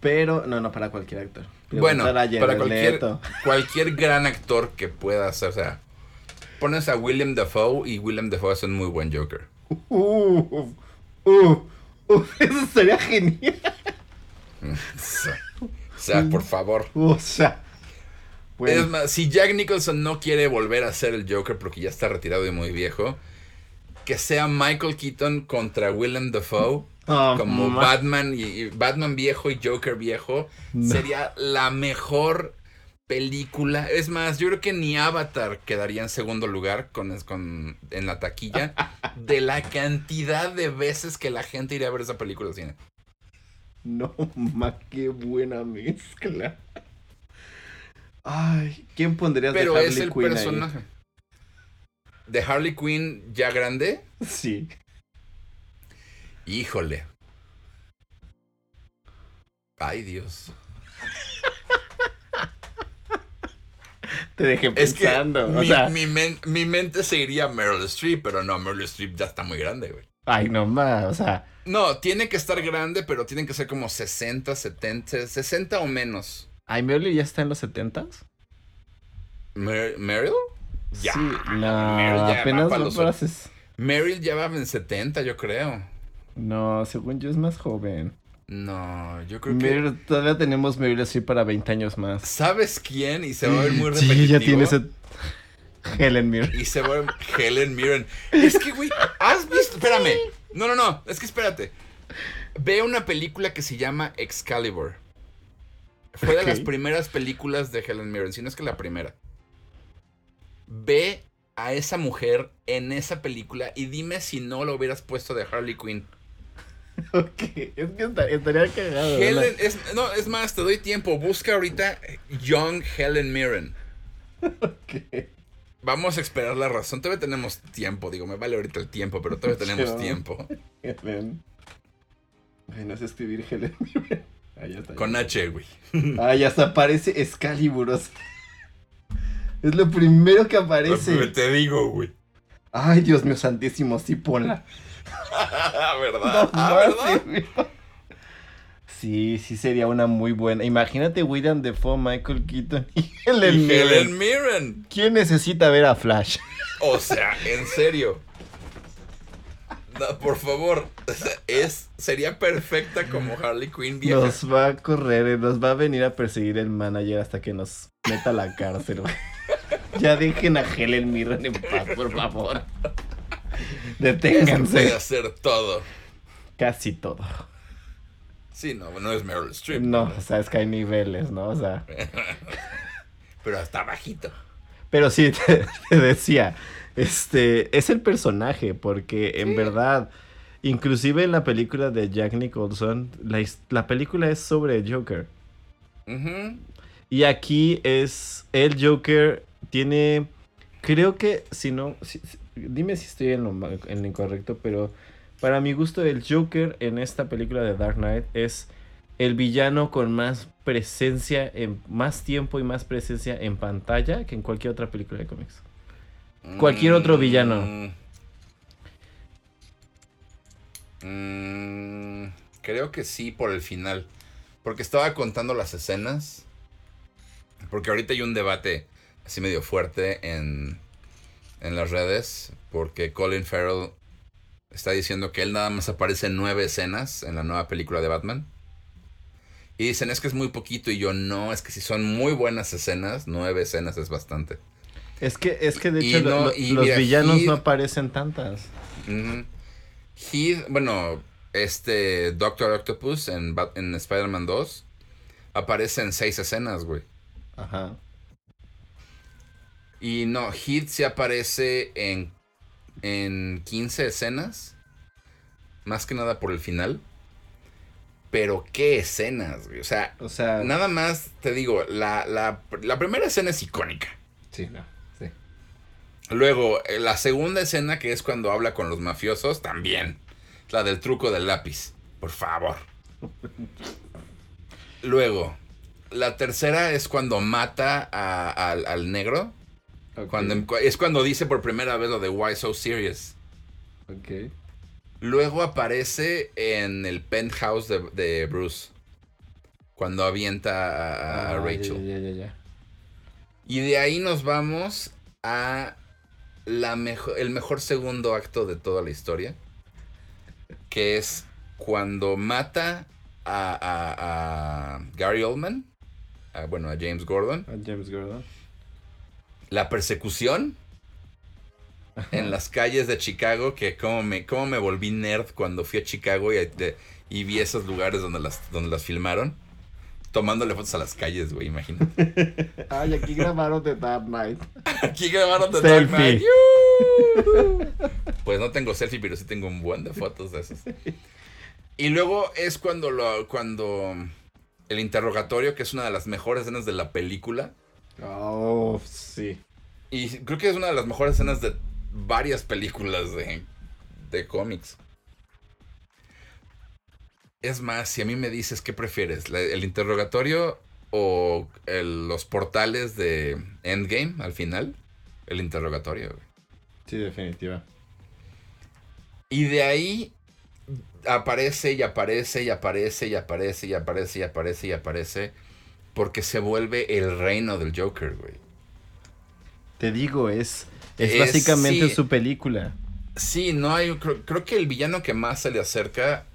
Pero, no, no, para cualquier actor. Bueno, para cualquier, cualquier gran actor que pueda hacer, o sea, pones a William Dafoe y William Dafoe es un muy buen Joker. Uh, uh, uh, eso sería genial. O sea, por favor. O sea, bueno, Es más, si Jack Nicholson no quiere volver a ser el Joker porque ya está retirado y muy viejo, que sea Michael Keaton contra Willem Dafoe oh, como ma- Batman y, y Batman viejo y Joker viejo No. sería la mejor película. Es más, yo creo que ni Avatar quedaría en segundo lugar con, con en la taquilla <laughs> de la cantidad de veces que la gente iría a ver esa película al cine. No, ma, qué buena mezcla. Ay, ¿quién pondrías Pero de es Harley el Quinn ahí? personaje. De Harley Quinn ya grande, Sí. híjole. Ay, Dios. Te dejé Es que pensando. o mi, sea, mi men- mi mente se iría a Meryl Streep, pero no, Meryl Streep ya está muy grande, güey. ay, no más, o sea, No, tiene que estar grande, pero tienen que ser como 60, 70, 60 o menos. ¿ay, Merly ya está en los setentas? Mer- ¿Meryl? Ya. Sí, no, Meryl ya apenas va los- para ses- Meryl ya va en 70, yo creo. No, según yo es más joven. No, yo creo que... Todavía tenemos Meryl Streep para 20 años más. ¿Sabes quién? Y se va a ver muy repetitivo. Sí, ya tiene ese... Helen Mirren. Y se va a ver Helen Mirren. Es que, güey, ¿has <laughs> visto? Espérame. No, no, no. Es que espérate. Ve una película que se llama Excalibur. Fue de las primeras películas de Helen Mirren, si no es que la primera. Ve a esa mujer en esa película y dime si no lo hubieras puesto de Harley Quinn. <laughs> Ok, es que esta- estaría cagado. Helen, es, no, es más, te doy tiempo. Busca ahorita Young Helen Mirren. Ok. Vamos a esperar la razón. Todavía tenemos tiempo. Digo, me vale ahorita el tiempo, pero todavía tenemos tiempo. Helen. Ay, no sé escribir Helen Mirren. Ah, ya está. Con H, güey. Ah, ya hasta aparece Excalibur. o sea. Es lo primero que aparece. Te digo, güey. Ay, Dios mío santísimo, sí ponla. <laughs> ¿Verdad? No Ah, ¿verdad? sí. Sí, sí sería una muy buena. Imagínate William Defoe, Michael Keaton <laughs> y Helen Y Mirren. Helen Mirren. ¿Quién necesita ver a Flash? O sea, en serio. No, por favor. Es, sería perfecta como Harley Quinn vieja. Nos va a correr, eh, nos va a venir a perseguir el manager hasta que nos meta a la cárcel. <laughs> Ya dejen a Helen Mirren en paz, por favor. <laughs> Deténganse. puede hacer todo. Casi todo. Sí, no, no es Meryl Streep. No, o sea, es que hay niveles, ¿no? O sea. <laughs> Pero hasta bajito. Pero sí, <laughs> te, te decía, este, es el personaje, porque en verdad, inclusive en la película de Jack Nicholson, la, la película es sobre Joker. Y aquí es el Joker tiene creo que si no si- dime si estoy en lo, ma- en lo incorrecto, pero para mi gusto el Joker en esta película de Dark Knight es el villano con más presencia en más tiempo y más presencia en pantalla que en cualquier otra película de cómics. Cualquier otro villano. Mm. Mm, creo que sí, por el final. Porque estaba contando las escenas. Porque ahorita hay un debate así medio fuerte en, en las redes. Porque Colin Farrell está diciendo que él nada más aparece en nueve escenas en la nueva película de Batman. Y dicen, es que es muy poquito. Y yo, no, es que si son muy buenas escenas, nueve escenas es bastante. Es que, es que de hecho los villanos no aparecen tantas. bueno, este Doctor Octopus en, en Spider-Man 2 aparece en seis escenas, güey. Ajá. Y no, Heath se aparece en, en 15 escenas. Más que nada por el final. Pero qué escenas, güey. O sea, o sea nada más te digo, la, la, la primera escena es icónica. Sí, no. Luego, eh, la segunda escena, que es cuando habla con los mafiosos, también. La del truco del lápiz. Por favor. Luego, la tercera es cuando mata al, negro. Cuando, es cuando dice por primera vez lo de Why So Serious. Ok. Luego aparece en el penthouse de, Bruce. Cuando avienta a, ah, Rachel. y de ahí nos vamos a la mejor, el mejor segundo acto de toda la historia. Que es cuando mata a, Gary Oldman. bueno, a James Gordon. A James Gordon. La persecución en las calles de Chicago, que como me, como me volví nerd cuando fui a Chicago y, y vi esos lugares donde las, donde las filmaron tomándole fotos a las calles, güey, imagínate. <laughs> Ay, aquí grabaron The Dark Knight. aquí grabaron The Dark Knight. Pues no tengo selfie, pero sí tengo un buen de fotos de esos. Y luego es cuando lo, cuando el interrogatorio, que es una de las mejores escenas de la película. Oh, sí. Y creo que es una de las mejores escenas de varias películas de, de cómics. Es más, si a mí me dices qué prefieres, el interrogatorio o los portales de Endgame al final, el interrogatorio. Sí, definitiva. Y de ahí aparece y aparece y aparece y aparece y aparece y aparece y aparece porque se vuelve el reino del Joker, güey. Te digo, es, es, básicamente su película. Sí, no hay. creo, que el villano que más se le acerca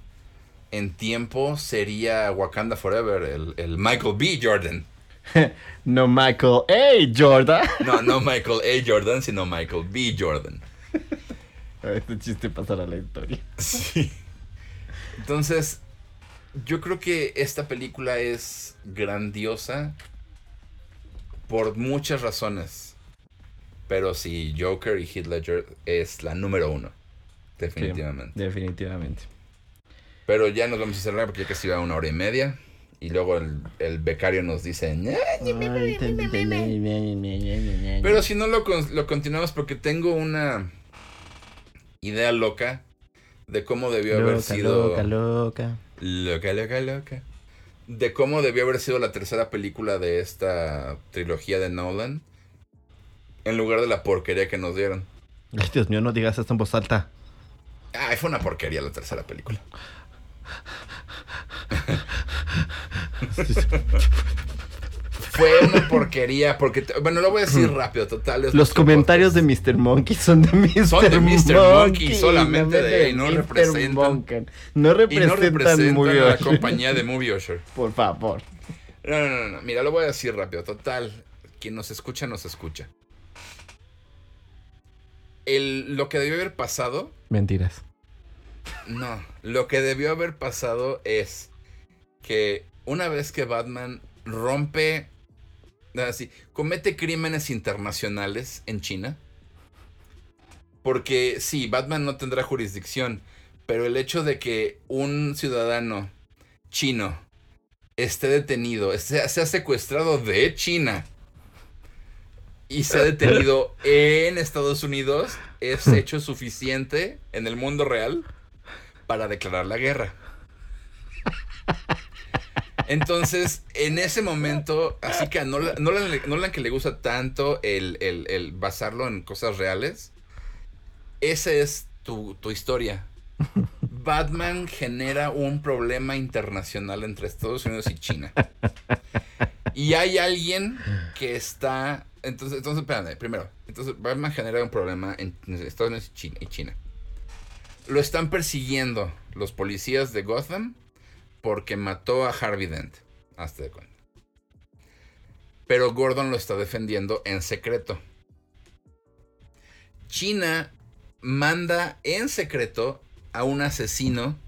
en tiempo sería Wakanda Forever, el, Michael B. Jordan. <laughs> no Michael A. Jordan. <laughs> no, no Michael A. Jordan, sino Michael B. Jordan. <laughs> Este chiste pasará a la historia. Sí. Entonces, yo creo que esta película es grandiosa por muchas razones. Pero sí, Joker y Heath Ledger es la número uno. Definitivamente. definitivamente. Pero ya nos vamos a cerrar porque ya casi va una hora y media. Y luego el, becario nos dice... Pero si no lo, lo continuamos porque tengo una idea loca de cómo debió haber sido... Loca, loca. Loca, loca, loca. De cómo debió haber sido la tercera película de esta trilogía de Nolan. En lugar de la porquería que nos dieron. Ay, Dios mío, no digas esto en voz alta. Ay, fue una porquería la tercera película. <laughs> Fue una porquería, porque, bueno, lo voy a decir rápido, total. Los comentarios de Mr. Monkey son de Mr. Son de Mr. Monkey, solamente de él, no representan. No representan, a la compañía de Movie Usher. <laughs> Por favor. No, no, no, no, mira, lo voy a decir rápido, total. Quien nos escucha, nos escucha. El, lo que debió haber pasado. Mentiras. No, lo que debió haber pasado es que una vez que Batman rompe, así, comete crímenes internacionales en China, porque sí, Batman no tendrá jurisdicción, pero el hecho de que un ciudadano chino esté detenido, sea, sea secuestrado de China y sea detenido <laughs> en Estados Unidos, es hecho suficiente en el mundo real para declarar la guerra. <laughs> Entonces, <laughs> en ese momento, así que a Nolan, Nolan, que le gusta tanto el, basarlo en cosas reales, esa es tu, historia. <laughs> Batman genera un problema internacional entre Estados Unidos y China. Y hay alguien que está. Entonces, entonces, espérame, primero. Entonces, Batman genera un problema entre Estados Unidos y China, y China. Lo están persiguiendo los policías de Gotham porque mató a Harvey Dent. Hasta de cuenta. Pero Gordon lo está defendiendo en secreto. China manda en secreto a un asesino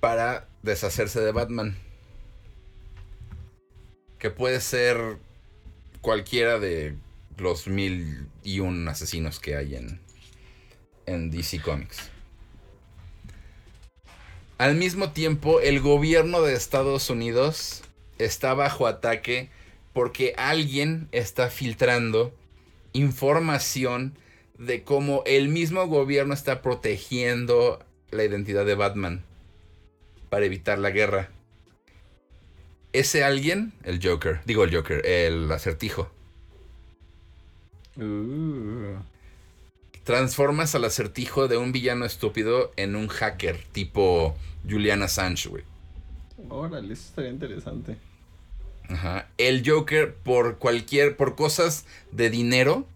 para deshacerse de Batman. Que puede ser cualquiera de los mil y un asesinos que hay en, en DC Comics. Al mismo tiempo, el gobierno de Estados Unidos está bajo ataque porque alguien está filtrando información de cómo el mismo gobierno está protegiendo la identidad de Batman para evitar la guerra. Ese alguien, el Joker, digo el Joker, el acertijo. Uh. Transformas al acertijo de un villano estúpido en un hacker tipo Julian Assange, güey. Órale, eso estaría interesante. Ajá. El Joker, por cualquier, por cosas de dinero,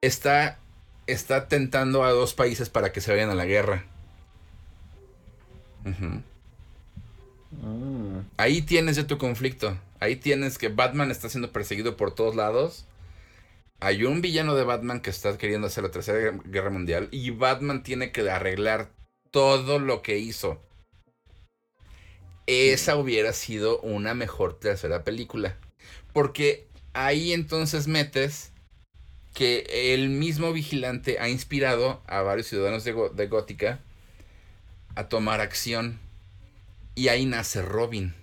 está, está tentando a dos países para que se vayan a la guerra. Mm. Ahí tienes ya tu conflicto. Ahí tienes que Batman está siendo perseguido por todos lados. Hay un villano de Batman que está queriendo hacer la tercera Guerra- mundial. Y Batman tiene que arreglar todo lo que hizo. Esa hubiera sido una mejor tercera película. Porque ahí entonces metes que el mismo vigilante ha inspirado a varios ciudadanos de Gótica a tomar acción. Y ahí nace Robin.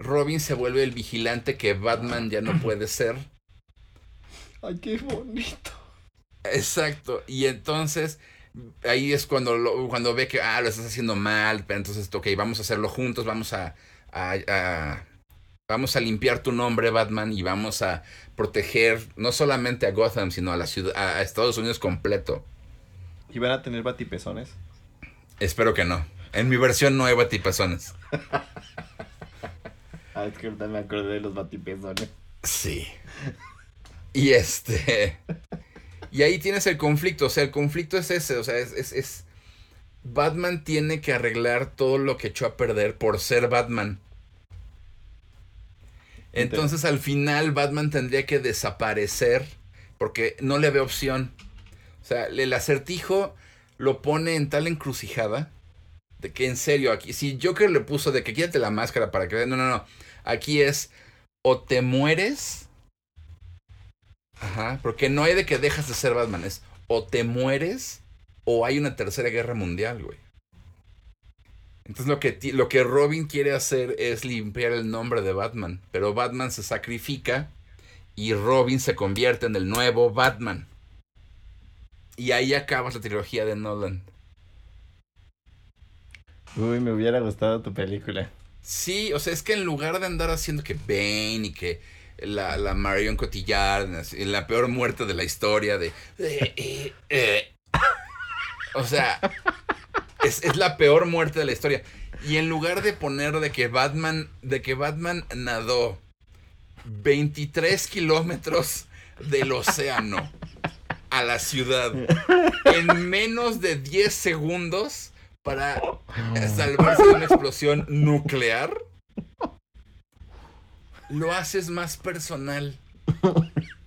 Robin se vuelve el vigilante que Batman ya no puede ser. Ay, qué bonito. Exacto. Y entonces ahí es cuando, lo- cuando ve que ah, lo estás haciendo mal. Pero entonces, ok, vamos a hacerlo juntos. Vamos a, a- a- vamos a limpiar tu nombre, Batman. Y vamos a proteger no solamente a Gotham, sino a la ciudad, a a Estados Unidos completo. ¿Y van a tener batipezones? Espero que no. En mi versión no hay batipezones. <laughs> Ah, es que ahorita me acordé de los batipezones. Sí. Y este. Y ahí tienes el conflicto. O sea, el conflicto es ese. O sea, es, es, es- Batman tiene que arreglar todo lo que echó a perder por ser Batman. Entonces al final Batman tendría que desaparecer porque no le ve opción. O sea, el acertijo lo pone en tal encrucijada de que en serio aquí, si Joker le puso de que quítate la máscara para que... No, no, no. Aquí es o te mueres. Ajá, porque no hay de que dejas de ser Batman, es o te mueres o hay una tercera guerra mundial, güey. Entonces lo que, lo que Robin quiere hacer es limpiar el nombre de Batman, pero Batman se sacrifica y Robin se convierte en el nuevo Batman. Y ahí acabas la trilogía de Nolan. Uy, me hubiera gustado tu película. Sí, o sea, es que en lugar de andar haciendo que Bane y que la, la Marion Cotillard, la peor muerte de la historia de... eh, eh, eh. O sea, es, es la peor muerte de la historia. Y en lugar de poner de que Batman, de que Batman nadó 23 kilómetros del océano a la ciudad en menos de 10 segundos para salvarse de una explosión nuclear, lo haces más personal.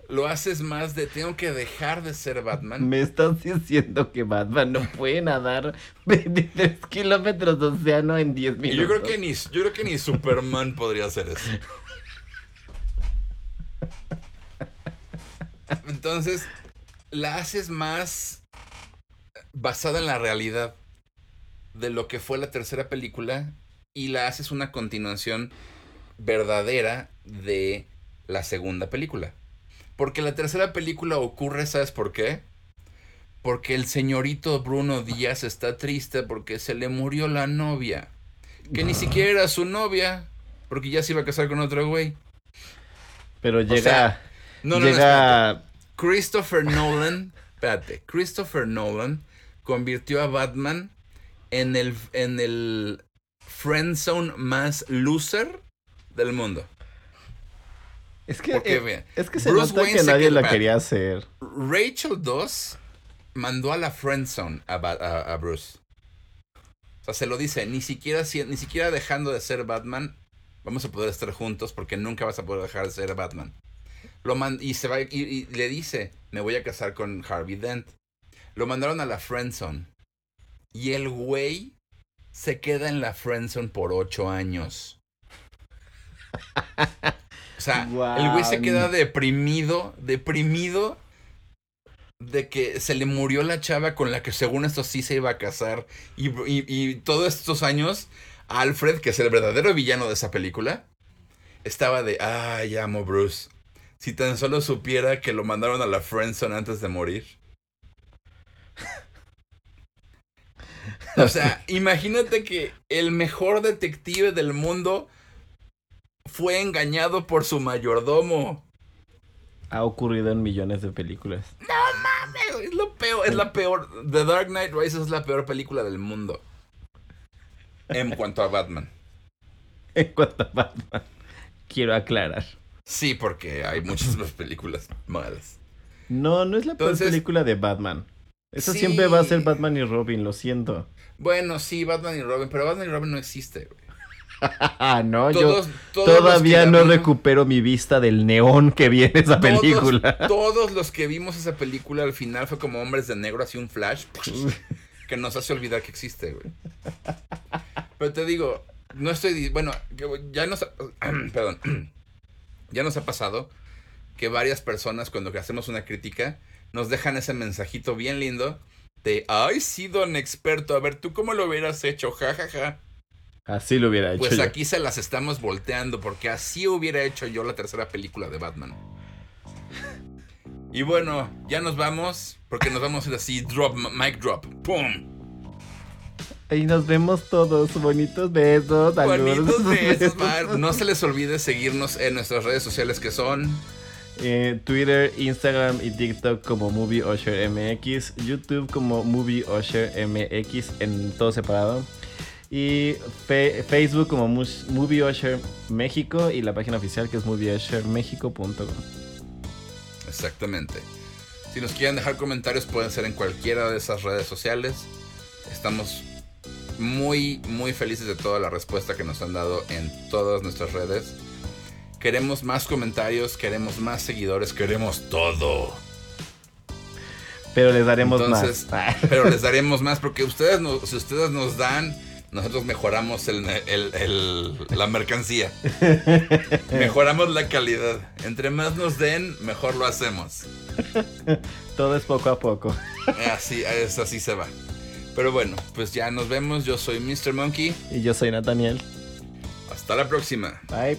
Lo haces más de tengo que dejar de ser Batman. Me estás diciendo que Batman no puede nadar 23 kilómetros de océano en 10 Y minutos. yo creo que ni yo creo que ni Superman podría hacer eso. Entonces, la haces más basada en la realidad de lo que fue la tercera película y la haces una continuación verdadera de la segunda película. Porque la tercera película ocurre, ¿sabes por qué? Porque el señorito Bruno Díaz está triste porque se le murió la novia. Que ni siquiera era su novia. Porque ya se iba a casar con otro güey. Pero llega. sea, No, no, llega. Christopher Nolan, espérate, Christopher Nolan convirtió a Batman en el, en el friendzone más loser del mundo. Es que, Porque, eh, es que se Bruce nota Wayne que nadie lo quería hacer. Rachel 2 mandó a la friendzone a, Ba- a, a Bruce. O sea, se lo dice, ni siquiera, si- ni siquiera dejando de ser Batman, vamos a poder estar juntos porque nunca vas a poder dejar de ser Batman. Lo man- y, se va, y, y le dice, me voy a casar con Harvey Dent. Lo mandaron a la friendzone. Y el güey se queda en la friendzone por ocho años. O sea, el güey se queda deprimido, deprimido de que se le murió la chava con la que según esto sí se iba a casar. Y, y- y todos estos años, Alfred, que es el verdadero villano de esa película, estaba de, ay, amo Bruce. Si tan solo supiera que lo mandaron a la friendzone antes de morir. <laughs> O sea, imagínate que el mejor detective del mundo fue engañado por su mayordomo. Ha ocurrido en millones de películas. Es lo peor, es la peor. The Dark Knight Rises es la peor película del mundo. En cuanto a Batman. <laughs> En cuanto a Batman, quiero aclarar. Sí, porque hay muchas más películas malas. No, no es la peor película de Batman. Eso Sí. siempre va a ser Batman y Robin, lo siento. Bueno, sí, Batman y Robin, pero Batman y Robin no existe. güey. Ah, <laughs> no, Todos- yo todos todavía no vimos- recupero mi vista del neón que viene esa todos- película. Todos, los que vimos esa película al final fue como hombres de negro, así un flash <laughs> que nos hace olvidar que existe, güey. Pero te digo, no estoy. Bueno, ya nos. ha- <clears throat> Perdón. <clears throat> Ya nos ha pasado que varias personas, cuando hacemos una crítica, nos dejan ese mensajito bien lindo de. Ay, sí, don experto. A ver, ¿tú cómo lo hubieras hecho? Ja, ja, ja. Así lo hubiera hecho Pues yo. aquí se las estamos volteando porque así hubiera hecho yo la tercera película de Batman. Y bueno, ya nos vamos porque nos vamos a ir así, drop, mic drop, pum. Y nos vemos todos. Bonitos besos. Bonitos besos, <laughs> Mar. No se les olvide seguirnos en nuestras redes sociales que son Eh, Twitter, Instagram y TikTok como Movie Usher MX, YouTube como Movie Usher MX en todo separado. Y Facebook como Movie Usher México y la página oficial que es movieushermexico.com. exactamente. Si nos quieren dejar comentarios pueden ser en cualquiera de esas redes sociales. Estamos muy, muy felices de toda la respuesta que nos han dado en todas nuestras redes. Queremos más comentarios, queremos más seguidores, queremos todo. Pero les daremos Entonces, más. pero les daremos más porque ustedes nos, si ustedes nos dan, nosotros mejoramos el, el- el- la mercancía. <laughs> Mejoramos la calidad. Entre más nos den, mejor lo hacemos. Todo es poco a poco. <laughs> Así, es, así se va. Pero bueno, pues ya nos vemos. Yo soy Mr. Monkey. Y yo soy Nathaniel. Hasta la próxima. Bye.